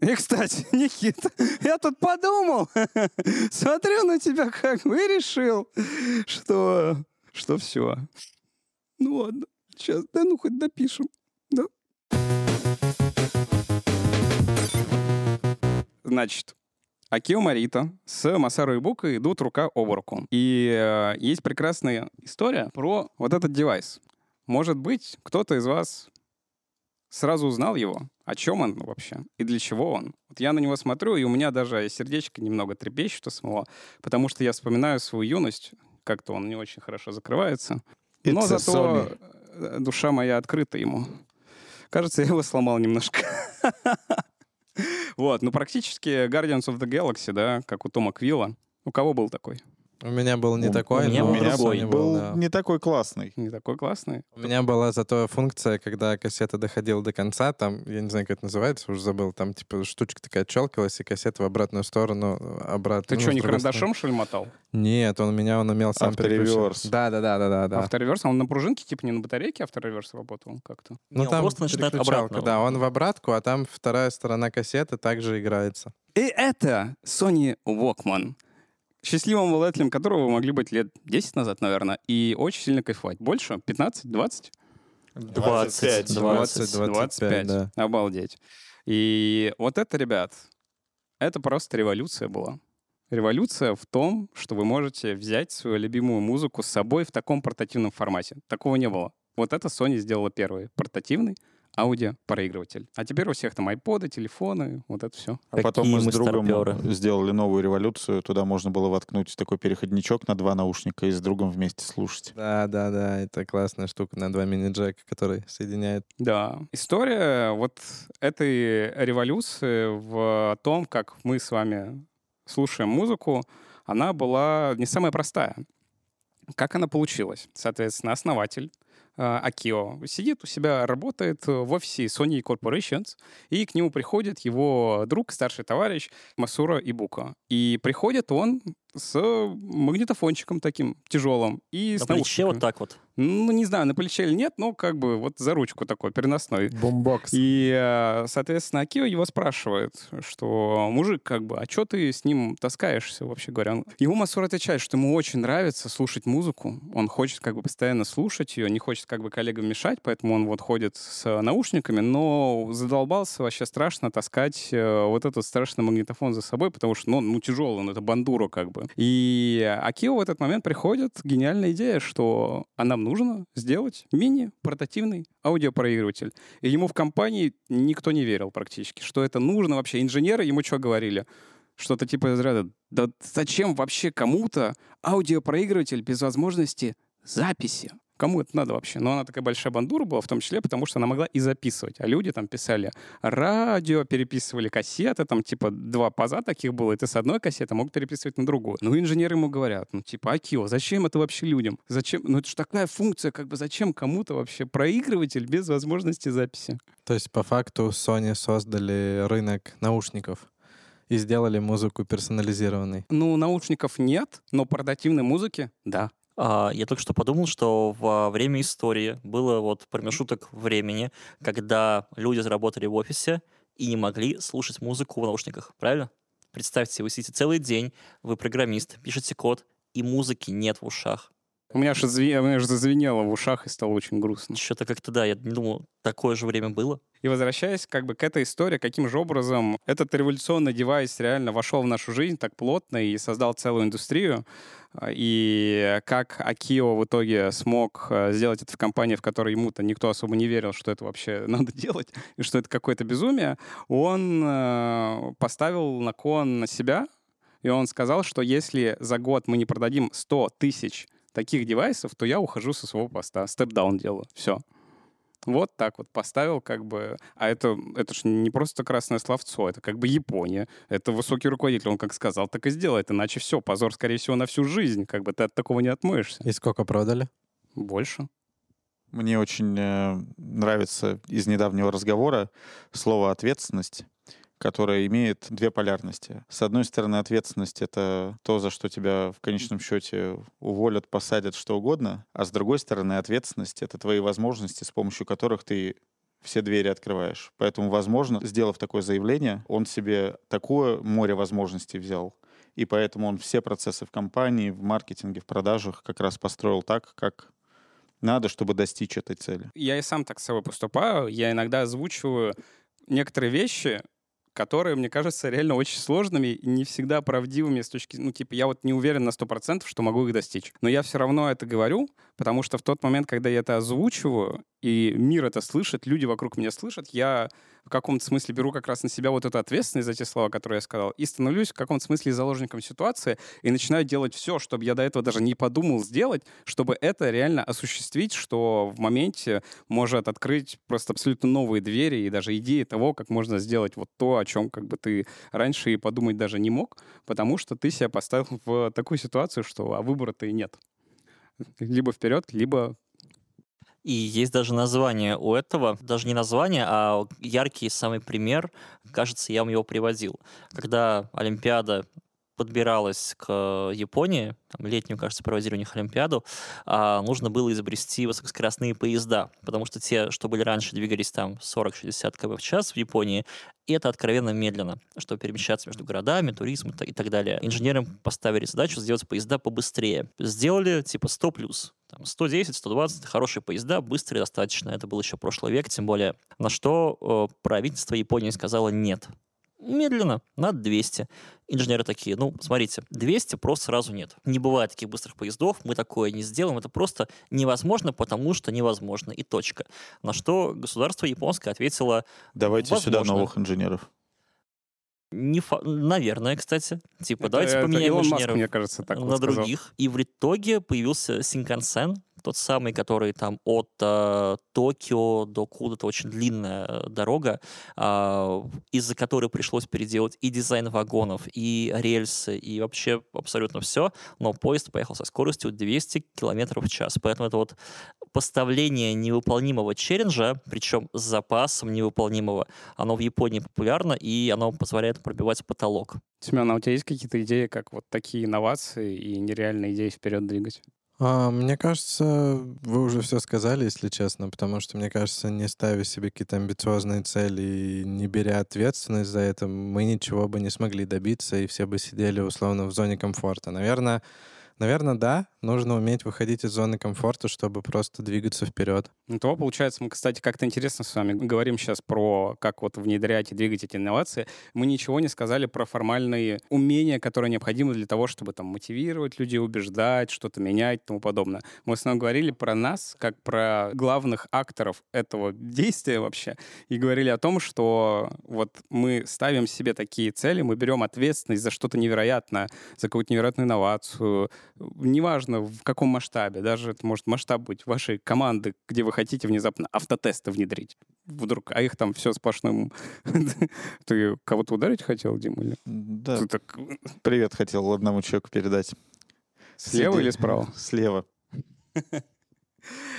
И, кстати, Никита, я тут подумал, смотрю на тебя как бы и решил, что, что все. Ну ладно, сейчас, да ну хоть допишем. Да. Значит, Акио Марита с Масару Ибука идут рука об руку. И э, есть прекрасная история про вот этот девайс. Может быть, кто-то из вас сразу узнал его, о чем он вообще и для чего он. Вот я на него смотрю, и у меня даже сердечко немного трепещет от самого, потому что я вспоминаю свою юность, как-то он не очень хорошо закрывается. Но It's a зато э, душа моя открыта ему. Кажется, я его сломал немножко. Вот, ну практически Guardians of the Galaxy, да, как у Тома Квилла. У кого был такой? У меня был не У- такой, у меня но был у другой. Sony Был да. не такой классный. Не такой классный. У меня была зато функция, когда кассета доходила до конца, там, я не знаю, как это называется, уже забыл, там, типа, штучка такая челкалась, и кассета в обратную сторону, обратно. Ты ну, что, не карандашом, что ли, мотал? стороны. Нет, он меня, он умел сам Автореверс. переключать. Да, да, да, да, да, да. Автореверс, он на пружинке, типа не на батарейке автореверс работал как-то. Не, он просто начинает обратно. Да, он в обратку, а там вторая сторона кассеты также играется. И это Sony Walkman, счастливым обладателем которого вы могли быть лет 10 назад, наверное, и очень сильно кайфовать. Больше? 15? 20? 20, 25. 20. 25, да. Обалдеть. И вот это, ребят, это просто революция была. Революция в том, что вы можете взять свою любимую музыку с собой в таком портативном формате. Такого не было. Вот это Sony сделала первый. Портативный аудиопроигрыватель. А теперь у всех там айподы, телефоны, вот это все. А потом Какие мы с другом старпёры. сделали новую революцию. Туда можно было воткнуть такой переходничок на два наушника и с другом вместе слушать. Да, да, да, это классная штука на два мини-джека, который соединяет. Да. История вот этой революции в том, как мы с вами слушаем музыку, она была не самая простая. Как она получилась? Соответственно, основатель Акио сидит у себя, работает в офисе Sony Corporations, и к нему приходит его друг, старший товарищ Масура Ибука. И приходит он с магнитофончиком таким тяжелым и На с плече вот так вот. Ну, не знаю, на плече или нет, но как бы вот за ручку такой переносной. Бумбокс. И, э, соответственно, Акио его спрашивает, что мужик, как бы, а что ты с ним таскаешься, вообще говоря? Он- Ему Масур отвечает, что ему очень нравится слушать музыку, он хочет как бы постоянно слушать ее, не хочет как бы коллегам мешать, поэтому он вот ходит с наушниками, но задолбался вообще страшно таскать э, вот этот страшный магнитофон за собой, потому что, ну, ну тяжелый, он это бандура как бы. И Акио в этот момент приходит гениальная идея, что а нам нужно сделать мини-портативный аудиопроигрыватель. И ему в компании никто не верил практически, что это нужно вообще. Инженеры ему что говорили? Что-то типа из ряда, да зачем вообще кому-то аудиопроигрыватель без возможности записи? Кому это надо вообще? Но она такая большая бандура была, в том числе, потому что она могла и записывать. А люди там писали радио, переписывали кассеты, там типа два паза таких было, и ты с одной кассеты мог переписывать на другую. Ну, инженеры ему говорят, ну, типа, Акио, зачем это вообще людям? Зачем? Ну, это же такая функция, как бы зачем кому-то вообще проигрыватель без возможности записи? То есть, по факту, Sony создали рынок наушников и сделали музыку персонализированной. Ну, наушников нет, но портативной музыки — да. А, я только что подумал, что во время истории было вот промежуток времени, когда люди заработали в офисе и не могли слушать музыку в наушниках, правильно? Представьте, вы сидите целый день, вы программист, пишете код, и музыки нет в ушах. У меня же же зазвенело в ушах и стало очень грустно. Что-то как-то, да, я думал, такое же время было. И возвращаясь как бы к этой истории, каким же образом этот революционный девайс реально вошел в нашу жизнь так плотно и создал целую индустрию, а, и как Акио в итоге смог э, сделать это в компании, в которой ему-то никто особо не верил, что это вообще надо делать, и что это какое-то безумие, он э, поставил на кон на себя, и он сказал, что если за год мы не продадим 100 тысяч таких девайсов, то я ухожу со своего поста, степ-даун делаю, все. Вот так вот поставил, как бы. А это, это же не просто красное словцо, это как бы Япония. Это высокий руководитель, он как сказал, так и сделает. Иначе все, позор, скорее всего, на всю жизнь. Как бы ты от такого не отмоешься. И сколько продали? Больше. Мне очень э, нравится из недавнего разговора слово «ответственность», которое имеет две полярности. С одной стороны, ответственность — это то, за что тебя в конечном счете уволят, посадят, что угодно. А с другой стороны, ответственность — это твои возможности, с помощью которых ты все двери открываешь. Поэтому, возможно, сделав такое заявление, он себе такое море возможностей взял. И поэтому он все процессы в компании, в маркетинге, в продажах как раз построил так, как надо, чтобы достичь этой цели. Я и сам так с собой поступаю. Я иногда озвучиваю некоторые вещи, которые, мне кажется, реально очень сложными и не всегда правдивыми с точки... Ну, типа, я вот не уверен на 100%, что могу их достичь. Но я все равно это говорю, потому что в тот момент, когда я это озвучиваю, и мир это слышит, люди вокруг меня слышат, я в каком-то смысле беру как раз на себя вот эту ответственность за те слова, которые я сказал, и становлюсь в каком-то смысле заложником ситуации и начинаю делать все, чтобы я до этого даже не подумал сделать, чтобы это реально осуществить, что в моменте может открыть просто абсолютно новые двери и даже идеи того, как можно сделать вот то, о чем как бы ты раньше и подумать даже не мог, потому что ты себя поставил в такую ситуацию, что а выбора-то и нет. Либо вперед, либо И есть даже название у этого, даже не название, а яркий самый пример, кажется, я вам его приводил. Когда Олимпиада подбиралась к Японии, там, летнюю, кажется, проводили у них Олимпиаду, а, нужно было изобрести высокоскоростные поезда, потому что те, что были раньше, двигались там 40-60 км в час в Японии, и это откровенно медленно, чтобы перемещаться между городами, туризм и так- далее. Инженерам поставили задачу сделать поезда побыстрее. Сделали типа 100 плюс. Там 110, 120 хорошие поезда, быстрые достаточно. Это был еще прошлый век, тем более. На что э, правительство Японии сказало нет. Медленно, надо 200. Инженеры такие, ну, смотрите, 200 просто сразу нет. Не бывает таких быстрых поездов, мы такое не сделаем, это просто невозможно, потому что невозможно, и точка. На что государство японское ответило, Давайте сюда Возможно. новых инженеров. не фа- наверное, кстати, типа, Это- давайте это поменяем Илон Маск, инженеров мне кажется, так на вот сказал. других. И в итоге появился Синкансен, тот самый, который там от э, Токио до куда-то очень длинная э, дорога, а, из-за которой пришлось переделать и дизайн вагонов, и рельсы, и вообще абсолютно все. Но поезд поехал со скоростью 200 км в час. Поэтому это вот поставление невыполнимого челленджа, причем с запасом невыполнимого, оно в Японии популярно, и оно позволяет пробивать потолок. Семен, а у тебя есть какие-то идеи, как вот такие инновации и нереальные идеи вперед двигать? А, мне кажется, вы уже все сказали, если честно, потому что, мне кажется, не ставя себе какие-то амбициозные цели и не беря ответственность за это, мы ничего бы не смогли добиться, и все бы сидели условно в зоне комфорта. Наверное, наверное, да, нужно уметь выходить из зоны комфорта, чтобы просто двигаться вперед. Ну, то, получается, мы, кстати, как-то интересно с вами говорим сейчас про как вот внедрять и двигать эти инновации. Мы ничего не сказали про формальные умения, которые необходимы для того, чтобы там мотивировать людей, убеждать, что-то менять и тому подобное. Мы в основном говорили про нас, как про главных акторов этого действия вообще, и говорили о том, что вот мы ставим себе такие цели, мы берем ответственность за что-то невероятное, за какую-то невероятную инновацию, неважно в каком масштабе, даже это может масштаб быть вашей команды, где вы хотите внезапно автотесты внедрить. Вдруг, а их там все сплошным... Ты кого-то ударить хотел, Дима? Или? Да, Ты так привет хотел одному человеку передать. слева Сиди- или справа? Слева.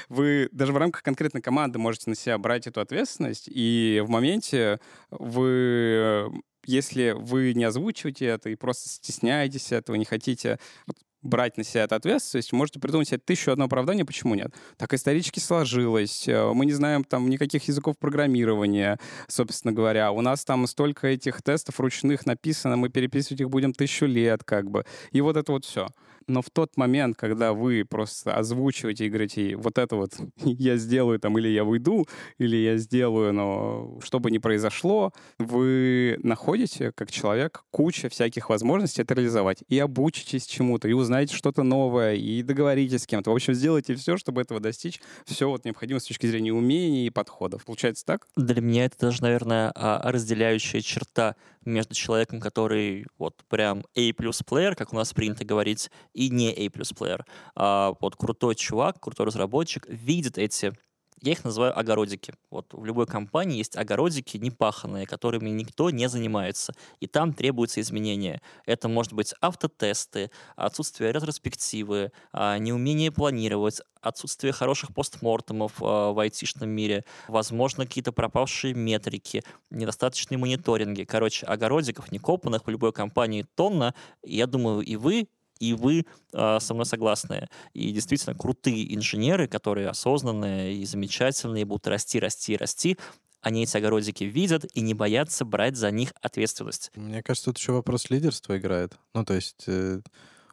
Вы даже в рамках конкретной команды можете на себя брать эту ответственность, и в моменте вы, если вы не озвучиваете это и просто стесняетесь этого, не хотите вот брать на себя эту ответственность, можете придумать себе тысячу одно оправдание, почему нет. Так исторически сложилось, э, мы не знаем там никаких языков программирования, собственно говоря. У нас там столько этих тестов ручных написано, мы переписывать их будем тысячу лет, как бы. И вот это вот все. Но в тот момент, когда вы просто озвучиваете и говорите, вот это вот я сделаю там, или я уйду, или я сделаю, но что бы ни произошло, вы находите, как человек, куча всяких возможностей это реализовать. И обучитесь чему-то, и узнаете что-то новое, и договоритесь с кем-то. В общем, сделайте все, чтобы этого достичь. Все вот необходимо с точки зрения умений и подходов. Получается так? Для меня это даже, наверное, а, разделяющая черта между человеком, который вот прям A плюс плеер, как у нас принято говорить, и не A плеер. А вот крутой чувак, крутой разработчик видит эти я их называю огородики. Вот в любой компании есть огородики непаханные, которыми никто не занимается. И там требуются изменения. Это может быть автотесты, отсутствие ретроспективы, а, неумение планировать, отсутствие хороших постмортемов а, в айтишном мире, возможно, какие-то пропавшие метрики, недостаточные мониторинги. Короче, огородиков некопанных в любой компании тонна. Я думаю, и вы и вы э, со мной согласны. И действительно крутые инженеры, которые осознанные и замечательные, будут расти, расти, расти, они эти огородики видят и не боятся брать за них ответственность. Мне кажется, тут еще вопрос лидерства играет. Ну, то есть, э,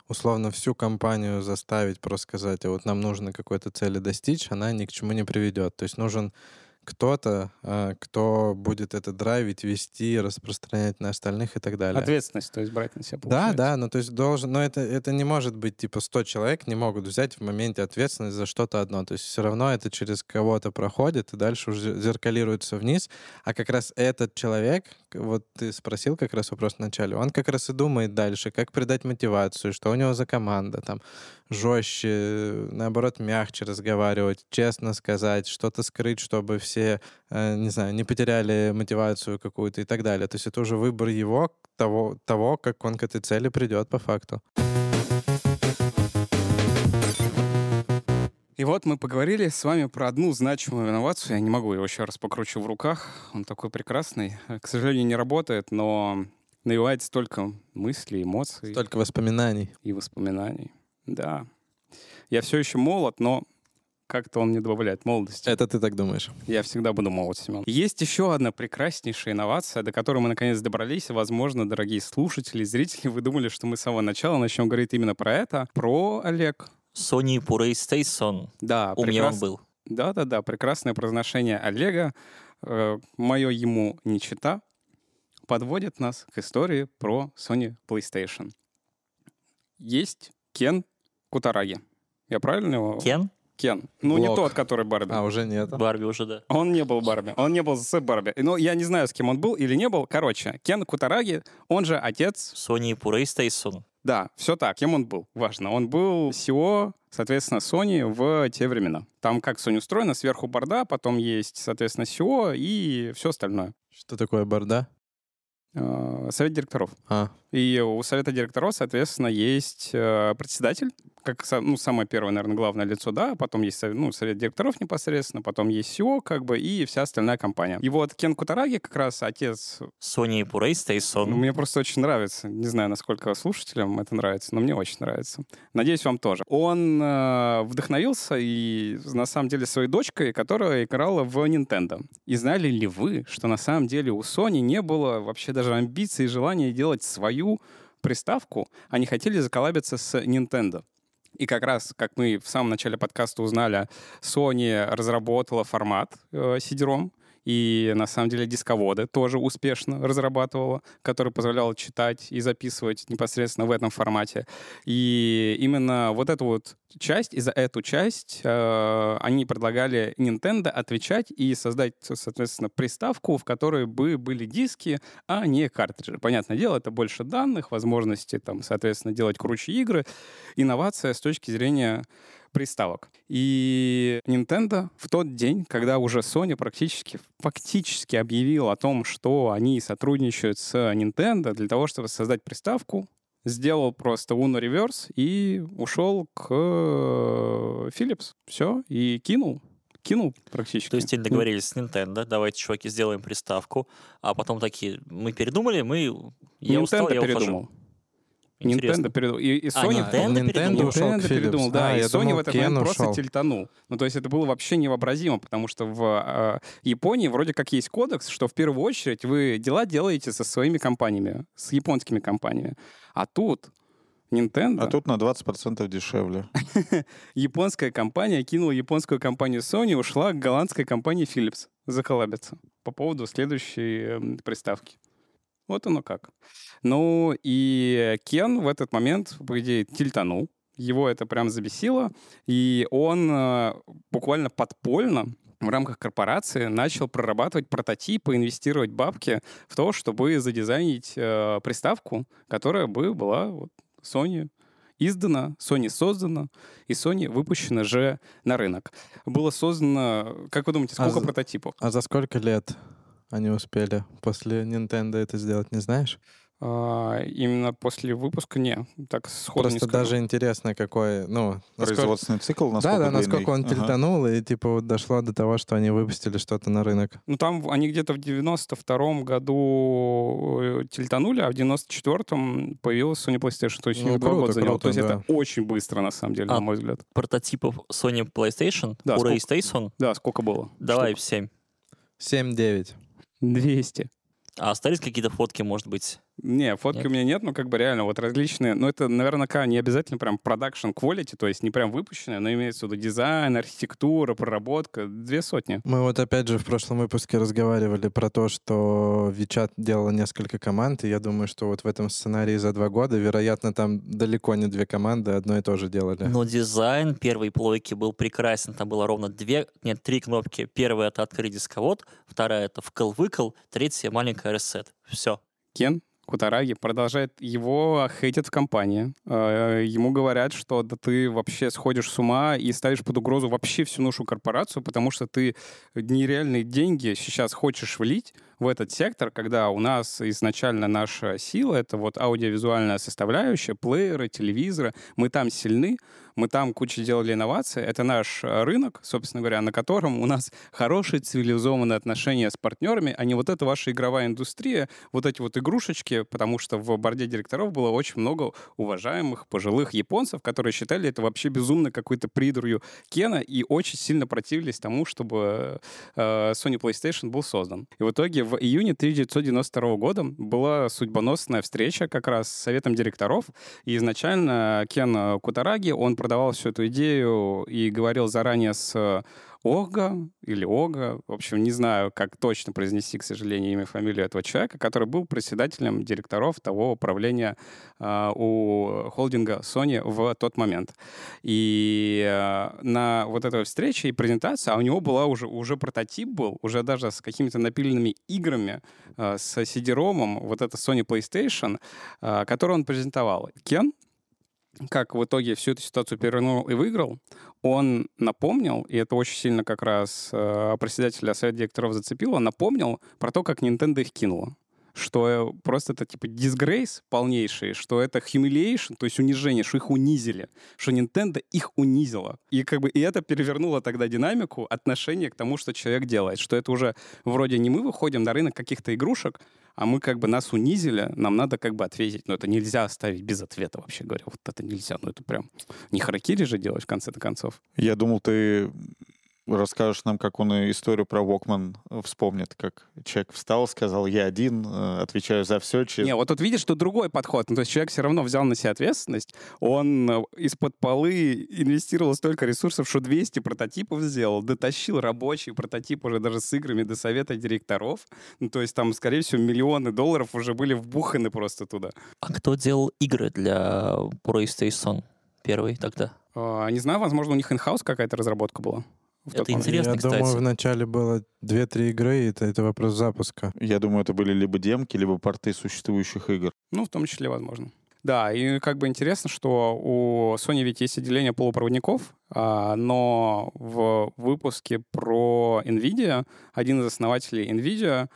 условно, всю компанию заставить просто сказать, а вот нам нужно какой-то цели достичь, она ни к чему не приведет. То есть нужен кто-то, а, кто будет это драйвить, вести, распространять на остальных и так далее. Ответственность, то есть брать на себя Да, получается. да, ну то есть должен, но это, это не может быть, типа, 100 человек не могут взять в моменте ответственность за что-то одно. То есть все равно это через кого-то проходит и дальше уже зеркалируется вниз. А как раз этот человек, вот ты спросил как раз вопрос вначале, он как раз и думает дальше, как придать мотивацию, что у него за команда, там, жестче, наоборот, мягче разговаривать, честно сказать, что-то скрыть, чтобы все, э, не знаю, не потеряли мотивацию какую-то и так далее. То есть это уже выбор его, того, того, как он к этой цели придет по факту. И вот мы поговорили с вами про одну значимую инновацию. Я не могу его еще раз покручу в руках. Он такой прекрасный. К сожалению, не работает, но навевает столько мыслей, эмоций Столько воспоминаний. и воспоминаний. Да. Я все еще молод, но как-то он не добавляет молодости. Это ты так думаешь? Я всегда буду молод, Семен. Есть еще одна прекраснейшая инновация, до которой мы наконец добрались. Возможно, дорогие слушатели, зрители, вы думали, что мы с самого начала начнем говорить именно про это. Про Олег. Sony PlayStation. Да, У меня он прекрас- был. Да-да-да, прекрасное произношение Олега, э, мое ему не чита, подводит нас к истории про Sony PlayStation. Есть Кен Кутараги. Я правильно его? Кен? Кен. Ну, не Блок. тот, который Барби. А, уже нет. Барби уже, да. Он не был Барби. Он не был с Барби. Ну, я не знаю, с кем он был или не был. Короче, Кен Кутараги, он же отец... Sony PlayStation. Да, все так. Кем он был? Важно. Он был CEO, соответственно, Sony в те времена. Там как Sony устроена, сверху борда, потом есть, соответственно, CEO и все остальное. Что такое борда? Э, Совет директоров. А, И у совета директоров, соответственно, есть э, председатель, как ну, самое первое, наверное, главное лицо, да, потом есть ну, совет директоров непосредственно, потом есть SEO, как бы, и вся остальная компания. И вот Кен Кутараги, как раз отец, Sony PlayStation. ну, мне просто очень нравится, не знаю, насколько слушателям это нравится, но мне очень нравится. Надеюсь, вам тоже. Он э, вдохновился и, на самом деле, своей дочкой, которая играла в Nintendo. И знали ли вы, что на самом деле у Sony не было вообще даже амбиций и желания делать свою приставку, они хотели заколабиться с Nintendo. И как раз, как мы в самом начале подкаста узнали, Sony разработала формат э, CD-ROM, и на самом деле дисководы тоже успешно разрабатывала, который позволял читать и записывать непосредственно в этом формате. И именно вот эту вот часть, и за эту часть э, они предлагали Nintendo отвечать и создать, соответственно, приставку, в которой бы были диски, а не картриджи. Понятное дело, это больше данных, возможности, там, соответственно, делать круче игры. Инновация с точки зрения приставок. И Nintendo в тот день, когда уже Sony практически, фактически объявил о том, что они сотрудничают с Nintendo для того, чтобы создать приставку, сделал просто Uno Reverse и ушел к э, Philips. Все, и кинул. Кинул практически. То есть они договорились с Nintendo, давайте, чуваки, сделаем приставку, а потом такие, мы передумали, мы... Я Nintendo устал, я передумал. ухожу. Интересно. Nintendo передумал. И, и А, Sony... Nintendo Nintendo передумал? ушел Nintendo передумал, да. А, и Sony думал, в этот момент просто ушел. тильтанул. Ну, то есть это было вообще невообразимо, потому что в э, Японии вроде как есть кодекс, что в первую очередь вы дела делаете со своими компаниями, с японскими компаниями. А тут Nintendo, А тут на 20% дешевле. японская компания кинула японскую компанию Sony ушла к голландской компании Philips заколабиться по поводу следующей эм, приставки. Вот оно как. Ну и Кен в этот момент, по идее, тильтанул. Его это прям забесило. И он э, буквально подпольно в рамках корпорации начал прорабатывать прототипы, инвестировать бабки в то, чтобы задизайнить э, приставку, которая бы была вот, Sony издана, Sony создана, и Sony выпущена же на рынок. Было создано, как вы думаете, А сколько за- прототипов? а за сколько лет они успели после Nintendo это сделать, не знаешь? А, именно после выпуска не, так сходу не Просто скажу. даже интересно, какой, ну, насколько... Производственный цикл, насколько Да, да, длинный? насколько он Ага. тильтанул, и типа вот дошло до того, что они выпустили что-то на рынок. Ну, там они где-то в 92-м году э, тильтанули, а в 94-м появилась Sony PlayStation. То есть у Ну, них два круто, года заняло. круто, То есть да. это очень быстро, на самом деле, А, на мой взгляд. Прототипов Sony PlayStation Да, у сколько? PlayStation Да, сколько было? давай Штук? 7. 7-9. 200. А остались какие-то фотки, может быть? Не, фотки Нет? у меня нет, но как бы реально вот различные, ну это наверняка не обязательно прям продакшн quality, то есть не прям выпущенное, но имеется в виду дизайн, архитектура, проработка, две сотни. Мы вот опять же в прошлом выпуске разговаривали про то, что Вичат делал несколько команд, и я думаю, что вот в этом сценарии за два года, вероятно, там далеко не две команды одно и то же делали. Но дизайн первой плойки был прекрасен. Там было ровно две, нет, три кнопки. Первая — это открыть дисковод, вторая — это вкл-выкл, третья — маленькая ресет. Все. Кен Кутараги продолжает, его хейтят в компании. Э, Ему говорят, что да ты вообще сходишь с ума и ставишь под угрозу вообще всю нашу корпорацию, потому что ты нереальные деньги сейчас хочешь влить в этот сектор, когда у нас изначально наша сила — это вот аудиовизуальная составляющая, плееры, телевизоры. Мы там сильны, мы там кучу делали инноваций. Это наш э, рынок, собственно говоря, на котором у нас хорошие цивилизованные отношения с партнерами, а не вот эта ваша игровая индустрия, вот эти вот игрушечки, потому что в борде директоров было очень много уважаемых пожилых японцев, которые считали это вообще безумно какой-то придурью Кена и очень сильно противились тому, чтобы э, Sony PlayStation был создан. И в итоге в июне 1992 года была судьбоносная встреча как раз с советом директоров, и изначально Кен Кутараги, он продавал всю эту идею и говорил заранее с Ога или Ога, в общем, не знаю, как точно произнести, к сожалению, имя и фамилию этого человека, который был председателем директоров того управления а, у холдинга Sony в тот момент. И а, на вот этой встрече и презентации, а у него была уже, уже прототип был, уже даже с какими-то напиленными играми, а, с CD-ROM, вот это Sony PlayStation, а, который он презентовал. Кен, как в итоге всю эту ситуацию перевернул и выиграл, он напомнил, и это очень сильно как раз э, председателя совета директоров зацепило, напомнил про то, как Nintendo их кинула что просто это типа disgrace полнейший, что это humiliation, то есть унижение, что их унизили, что Nintendo их унизила. И как бы и это перевернуло тогда динамику отношения к тому, что человек делает, что это уже вроде не мы выходим на рынок каких-то игрушек, а мы как бы нас унизили, нам надо как бы ответить. Но это нельзя оставить без ответа, вообще говоря. Вот это нельзя. Ну это прям не харакири же делать в конце-то концов. Я думал, ты расскажешь нам, как он историю про Walkman вспомнит, как человек встал, сказал, я один, э, отвечаю за все. Не, вот тут видишь, что другой подход. Ну, то есть человек все равно взял на себя ответственность. Он э, из-под полы инвестировал столько ресурсов, что 200 прототипов сделал, дотащил рабочий прототип уже даже с играми до совета директоров. Ну, то есть там, скорее всего, миллионы долларов уже были вбуханы просто туда. А кто делал игры для PlayStation первый тогда? А, Не знаю, возможно, у них инхаус какая-то разработка была. В Это момент. интересно, Я кстати. думаю, вначале было 2-3 игры, и это, это вопрос запуска. Я думаю, это были либо демки, либо порты существующих игр. Ну, в том числе, возможно. Да, и как бы интересно, что у Sony ведь есть отделение полупроводников, а, но в выпуске про NVIDIA один из основателей NVIDIA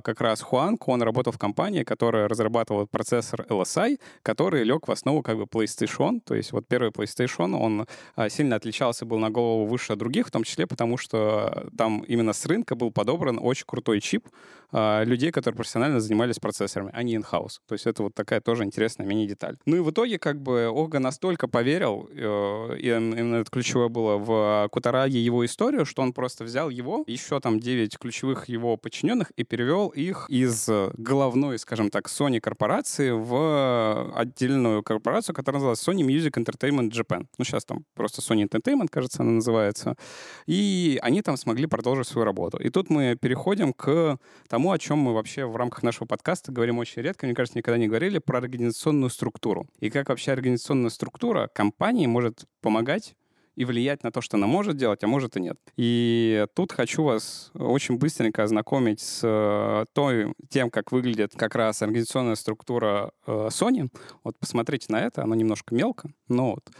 как раз Хуанг, он работал в компании, которая разрабатывала процессор LSI, который лег в основу как бы PlayStation. То есть вот первый PlayStation, он а, сильно отличался, был на голову выше других, в том числе потому, что там именно с рынка был подобран очень крутой чип а, людей, которые профессионально занимались процессорами, а не in-house. То есть это вот такая тоже интересная мини-деталь. Ну и в итоге как бы Ога настолько поверил, э, и именно это ключевое было в Кутараге его историю, что он просто взял его, еще там 9 ключевых его подчиненных и перевел их из э, головной, скажем так, Sony корпорации в отдельную корпорацию, которая называлась Sony Music Entertainment Japan. Ну, сейчас там просто Sony Entertainment, кажется, она называется. И они там смогли продолжить свою работу. И тут мы переходим к тому, о чем мы вообще в рамках нашего подкаста говорим очень редко, мне кажется, никогда не говорили, про организационную структуру. И как вообще организационная структура компании может помогать и влиять на то, что она может делать, а может и нет. И тут хочу вас очень быстренько ознакомить с э, той, тем, как выглядит как раз организационная структура э, Sony. Вот посмотрите на это, оно немножко мелко, но вот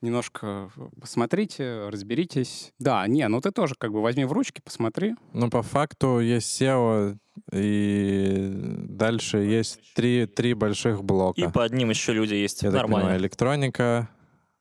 немножко посмотрите, разберитесь. Да, не, ну ты тоже как бы возьми в ручки, посмотри. Но по факту есть SEO И дальше есть три, три больших блока. И под ним еще люди есть. Я так Нормально. понимаю, электроника,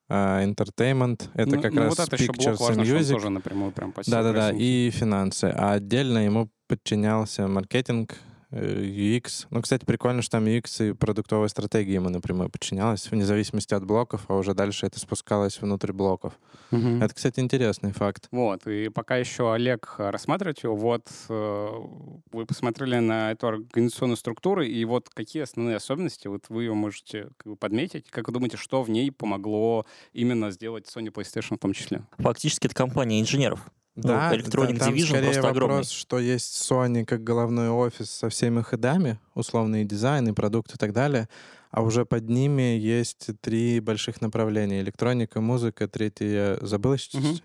entertainment, это Ну, как ну, раз вот это pictures важно, and music. тоже напрямую прям Да-да-да, и финансы. А отдельно ему подчинялся маркетинг, UX. Ну, кстати, прикольно, что там UX и продуктовая стратегия ему напрямую подчинялась, вне зависимости от блоков, а уже дальше это спускалось внутрь блоков. Мгм. Это, кстати, интересный факт. Вот, и пока еще Олег э, рассматривает его, вот э, вы посмотрели на эту организационную структуру, и вот какие основные особенности, вот вы ее можете как бы подметить, как вы думаете, что в ней помогло именно сделать Sony PlayStation в том числе? Фактически это компания инженеров. Ну, Да, Electronic да, там Division скорее просто вопрос, огромный. что есть Sony как головной офис со всеми ходами, условные дизайны, продукты и так далее, а уже под ними есть три больших направления. Электроника, музыка, третье я забыл сейчас. Мгм.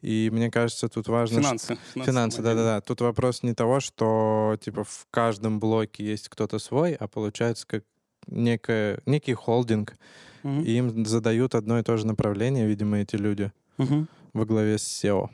И мне кажется, тут важно... что- Финансы. Финансы, да-да-да. Тут вопрос не того, что типа в каждом блоке есть кто-то свой, а получается как некое, некий холдинг, Мгм. и им задают одно и то же направление, видимо, эти люди Мгм. во главе с SEO.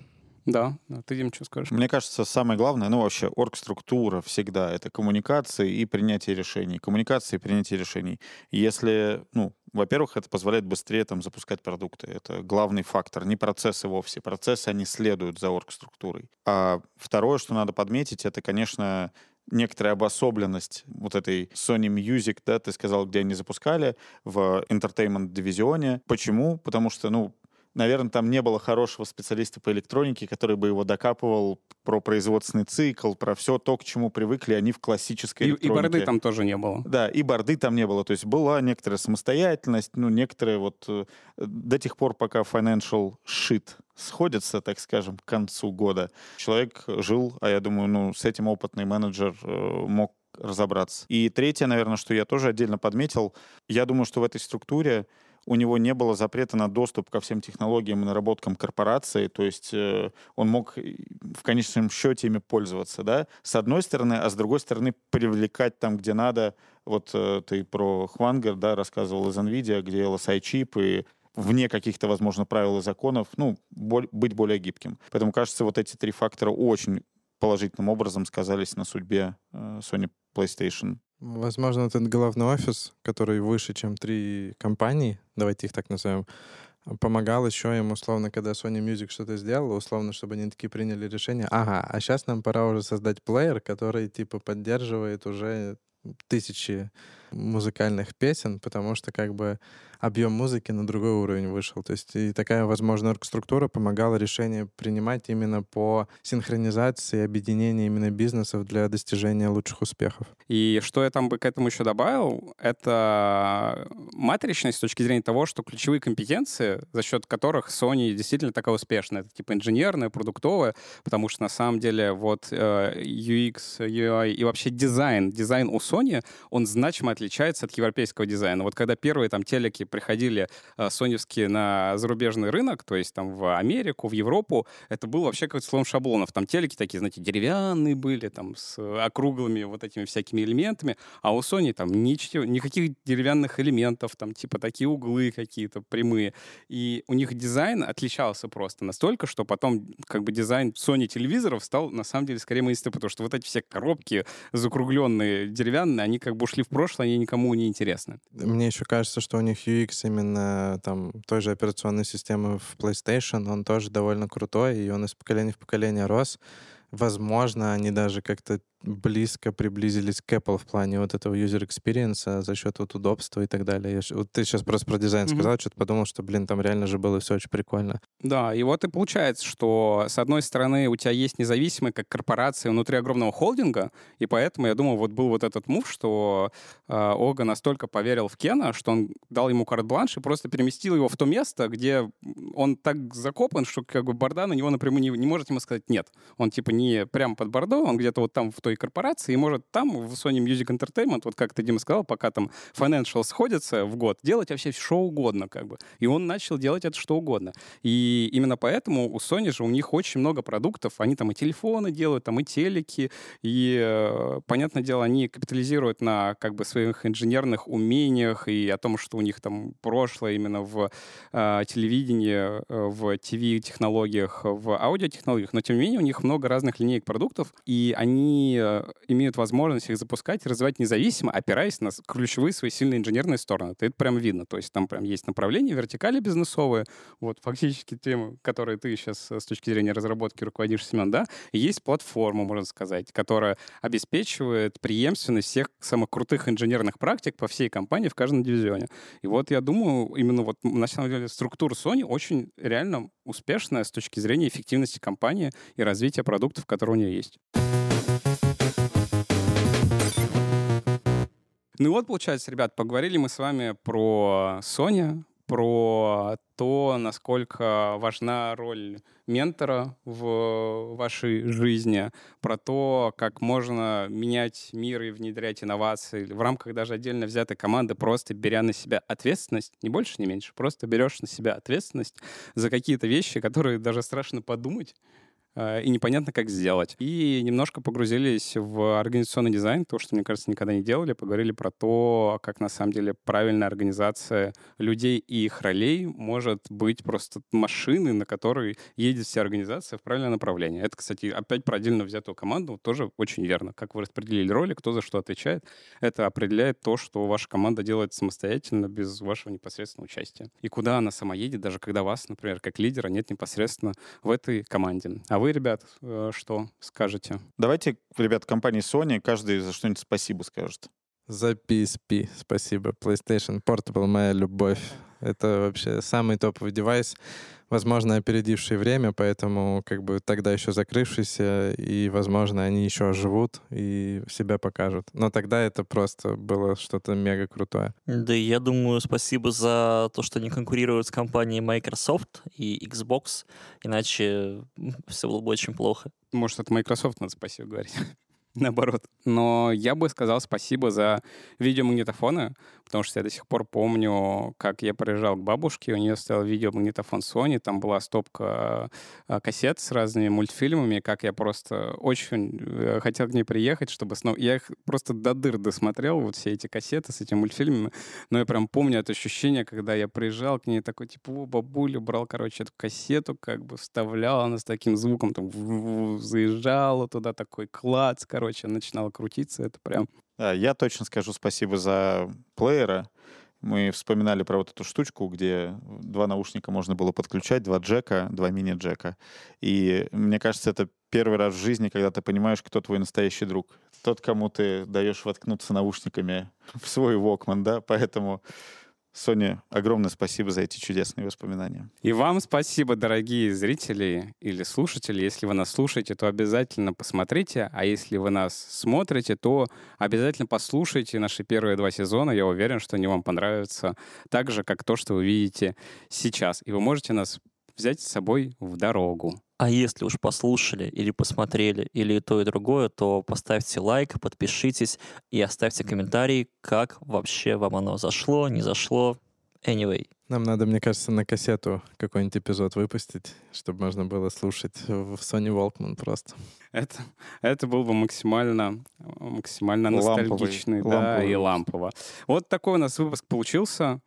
Да, ты, Дим, что скажешь? Мне кажется, самое главное, ну вообще, оргструктура всегда это коммуникации и принятие решений. Коммуникации и принятие решений. Если, ну, во-первых, это позволяет быстрее там запускать продукты. Это главный фактор, не процессы вовсе. Процессы, они следуют за оргструктурой. А второе, что надо подметить, это, конечно, некоторая обособленность вот этой Sony Music, да, ты сказал, где они запускали, в entertainment-дивизионе. Почему? Потому что, ну, наверное, там не было хорошего специалиста по электронике, который бы его докапывал про производственный цикл, про все то, к чему привыкли они в классической И, и электронике. бороды там тоже не было. Да, и борды там не было. То есть была некоторая самостоятельность, ну, некоторые вот э, до тех пор, пока financial shit сходится, так скажем, к концу года, человек жил, а я думаю, ну, с этим опытный менеджер э, мог разобраться. И третье, наверное, что я тоже отдельно подметил, я думаю, что в этой структуре у него не было запрета на доступ ко всем технологиям и наработкам корпорации, то есть э, он мог э, в конечном счете ими пользоваться, да, с одной стороны, а с другой стороны привлекать там, где надо. Вот э, ты про Хвангер, да, рассказывал из NVIDIA, где LSI-чип и вне каких-то, возможно, правил и законов, ну, боль- быть более гибким. Поэтому, кажется, вот эти три фактора очень положительным образом сказались на судьбе э, Sony PlayStation. Возможно, этот головной офис, который выше, чем три компании, давайте их так назовем, помогал еще им, условно, когда Sony Music что-то сделала, условно, чтобы они такие приняли решение, ага, а сейчас нам пора уже создать плеер, который, типа, поддерживает уже тысячи музыкальных песен, потому что, как бы, объем музыки на другой уровень вышел. То есть и такая, возможно, оргструктура помогала решение принимать именно по синхронизации, объединению именно бизнесов для достижения лучших успехов. И что я там бы к этому еще добавил, это матричность с точки зрения того, что ключевые компетенции, за счет которых Sony действительно такая успешная, это типа инженерная, продуктовая, потому что на самом деле вот э, UX, UI и вообще дизайн, дизайн у Sony, он значимо отличается от европейского дизайна. Вот когда первые там телеки приходили э, соневские на зарубежный рынок, то есть там в Америку, в Европу, это был вообще как слом шаблонов. Там телеки такие, знаете, деревянные были, там с округлыми вот этими всякими элементами, а у Sony там ничего, никаких деревянных элементов, там типа такие углы какие-то прямые. И у них дизайн отличался просто настолько, что потом как бы дизайн Sony телевизоров стал на самом деле скорее мейнстримом, потому что вот эти все коробки закругленные, деревянные, они как бы ушли в прошлое, они никому не интересны. Мне еще кажется, что у них UX именно там той же операционной системы в PlayStation, он тоже довольно крутой, и он из поколения в поколение рос. Возможно, они даже как-то близко приблизились к Apple в плане вот этого user experience за счет вот удобства и так далее. Я вот ты сейчас просто про дизайн Мгм. сказал, что-то подумал, что, блин, там реально же было все очень прикольно. Да, и вот и получается, что с одной стороны у тебя есть независимая как корпорация внутри огромного холдинга, и поэтому я думаю, вот был вот этот мув, что э, Ога настолько поверил в Кена, что он дал ему карт-бланш и просто переместил его в то место, где он так закопан, что как бы Борда на него напрямую не, не может ему сказать нет. Он типа не прямо под Бордо, он где-то вот там в той корпорации, и может там в Sony Music Entertainment, вот как ты, Дима, сказал, пока там financial сходятся в год, делать вообще что угодно как бы. И он начал делать это что угодно. И именно поэтому у Sony же у них очень много продуктов. Они там и телефоны делают, там и телеки. И, э, понятное дело, они капитализируют на как бы своих инженерных умениях и о том, что у них там прошлое именно в э, телевидении, э, в ТВ-технологиях, в аудиотехнологиях. Но, тем не менее, у них много разных линеек продуктов, и они э, имеют возможность их запускать и развивать независимо, опираясь на ключевые свои сильные инженерные стороны. Это прям видно. То есть там прям есть направления, вертикали бизнесовые, вот фактически темы, которые ты сейчас с точки зрения разработки руководишь, Семен, да, и есть платформа, можно сказать, которая обеспечивает преемственность всех самых крутых инженерных практик по всей компании в каждом дивизионе. И вот я думаю, именно вот на самом деле структура Sony очень реально успешная с точки зрения эффективности компании и развития продуктов, которые у нее есть. Ну вот, получается, ребят, поговорили мы с вами про Sony, про то, насколько важна роль ментора в вашей жизни, про то, как можно менять мир и внедрять инновации в рамках даже отдельно взятой команды, просто беря на себя ответственность, не больше, не меньше, просто берешь на себя ответственность за какие-то вещи, которые даже страшно подумать, и непонятно, как сделать. И немножко погрузились в организационный дизайн, то, что, мне кажется, никогда не делали, поговорили про то, как на самом деле правильная организация людей и их ролей может быть просто машиной, на которой едет вся организация в правильное направление. Это, кстати, опять про отдельно взятую команду тоже очень верно. Как вы распределили роли, кто за что отвечает, это определяет то, что ваша команда делает самостоятельно, без вашего непосредственного участия. И куда она сама едет, даже когда вас, например, как лидера нет непосредственно в этой команде. А вы, ребят, э, что скажете? Давайте, ребят, компании Sony, каждый за что-нибудь спасибо скажет. За PSP спасибо. PlayStation Portable — моя любовь. Это вообще самый топовый девайс, возможно, опередивший время, поэтому как бы тогда еще закрывшийся, и, возможно, они еще оживут и себя покажут. Но тогда это просто было что-то мега крутое. Да я думаю, спасибо за то, что они конкурируют с компанией Microsoft и Xbox, иначе все было бы очень плохо. Может, это Microsoft надо спасибо говорить. Наоборот. Но я бы сказал спасибо за видеомагнитофоны, потому что я до сих пор помню, как я приезжал к бабушке, у нее стоял видеомагнитофон Sony, там была стопка э, кассет с разными мультфильмами, как я просто очень э, хотел к ней приехать, чтобы снова... Я их просто до дыр досмотрел, вот все эти кассеты с этими мультфильмами, но я прям помню это ощущение, когда я приезжал к ней такой, типа, о, бабуля, брал, короче, эту кассету, как бы вставлял, она с таким звуком там заезжала туда, такой клац, короче, начинала крутиться, это прям... Да, я точно скажу спасибо за плеера. Мы вспоминали про вот эту штучку, где два наушника можно было подключать, два джека, два мини-джека. И мне кажется, это первый раз в жизни, когда ты понимаешь, кто твой настоящий друг. Тот, кому ты даешь воткнуться наушниками в свой Walkman, да, поэтому Соня, огромное спасибо за эти чудесные воспоминания. И вам спасибо, дорогие зрители или слушатели. Если вы нас слушаете, то обязательно посмотрите, а если вы нас смотрите, то обязательно послушайте наши первые два сезона. Я уверен, что они вам понравятся так же, как то, что вы видите сейчас. И вы можете нас взять с собой в дорогу. А если уж послушали или посмотрели, или и то, и другое, то поставьте лайк, подпишитесь и оставьте комментарий, как вообще вам оно зашло, не зашло. Anyway. Нам надо, мне кажется, на кассету какой-нибудь эпизод выпустить, чтобы можно было слушать в Sony Walkman просто. Это, это был бы максимально, максимально Ламповый, ностальгичный, да, ламповый и выпуск. лампово. Вот такой у нас выпуск получился.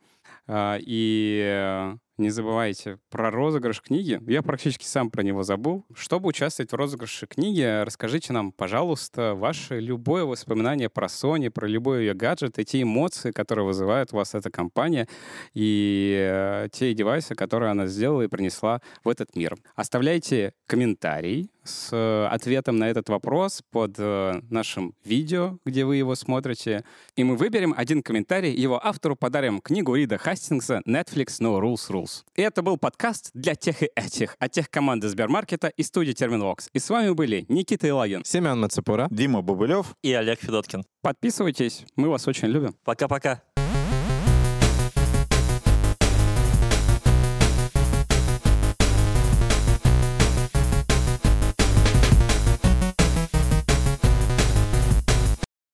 А, И э, не забывайте про розыгрыш книги. Я практически сам про него забыл. Чтобы участвовать в розыгрыше книги, расскажите нам, пожалуйста, ваше любое воспоминание про Sony, про любой ее гаджет и те эмоции, которые вызывает у вас эта компания, и э, те девайсы, которые она сделала и принесла в этот мир. Оставляйте комментарий с э, ответом на этот вопрос под э, нашим видео, где вы его смотрите. И мы выберем один комментарий, его автору подарим книгу Рида Хастингса «Netflix No Rules Rules». И это был подкаст для тех и этих, от тех команды Сбермаркета и студии Терминвокс. И с вами были Никита Илагин. Семен Мацепура. Дима Бабылев, И Олег Федоткин. Подписывайтесь, мы вас очень любим. Пока-пока.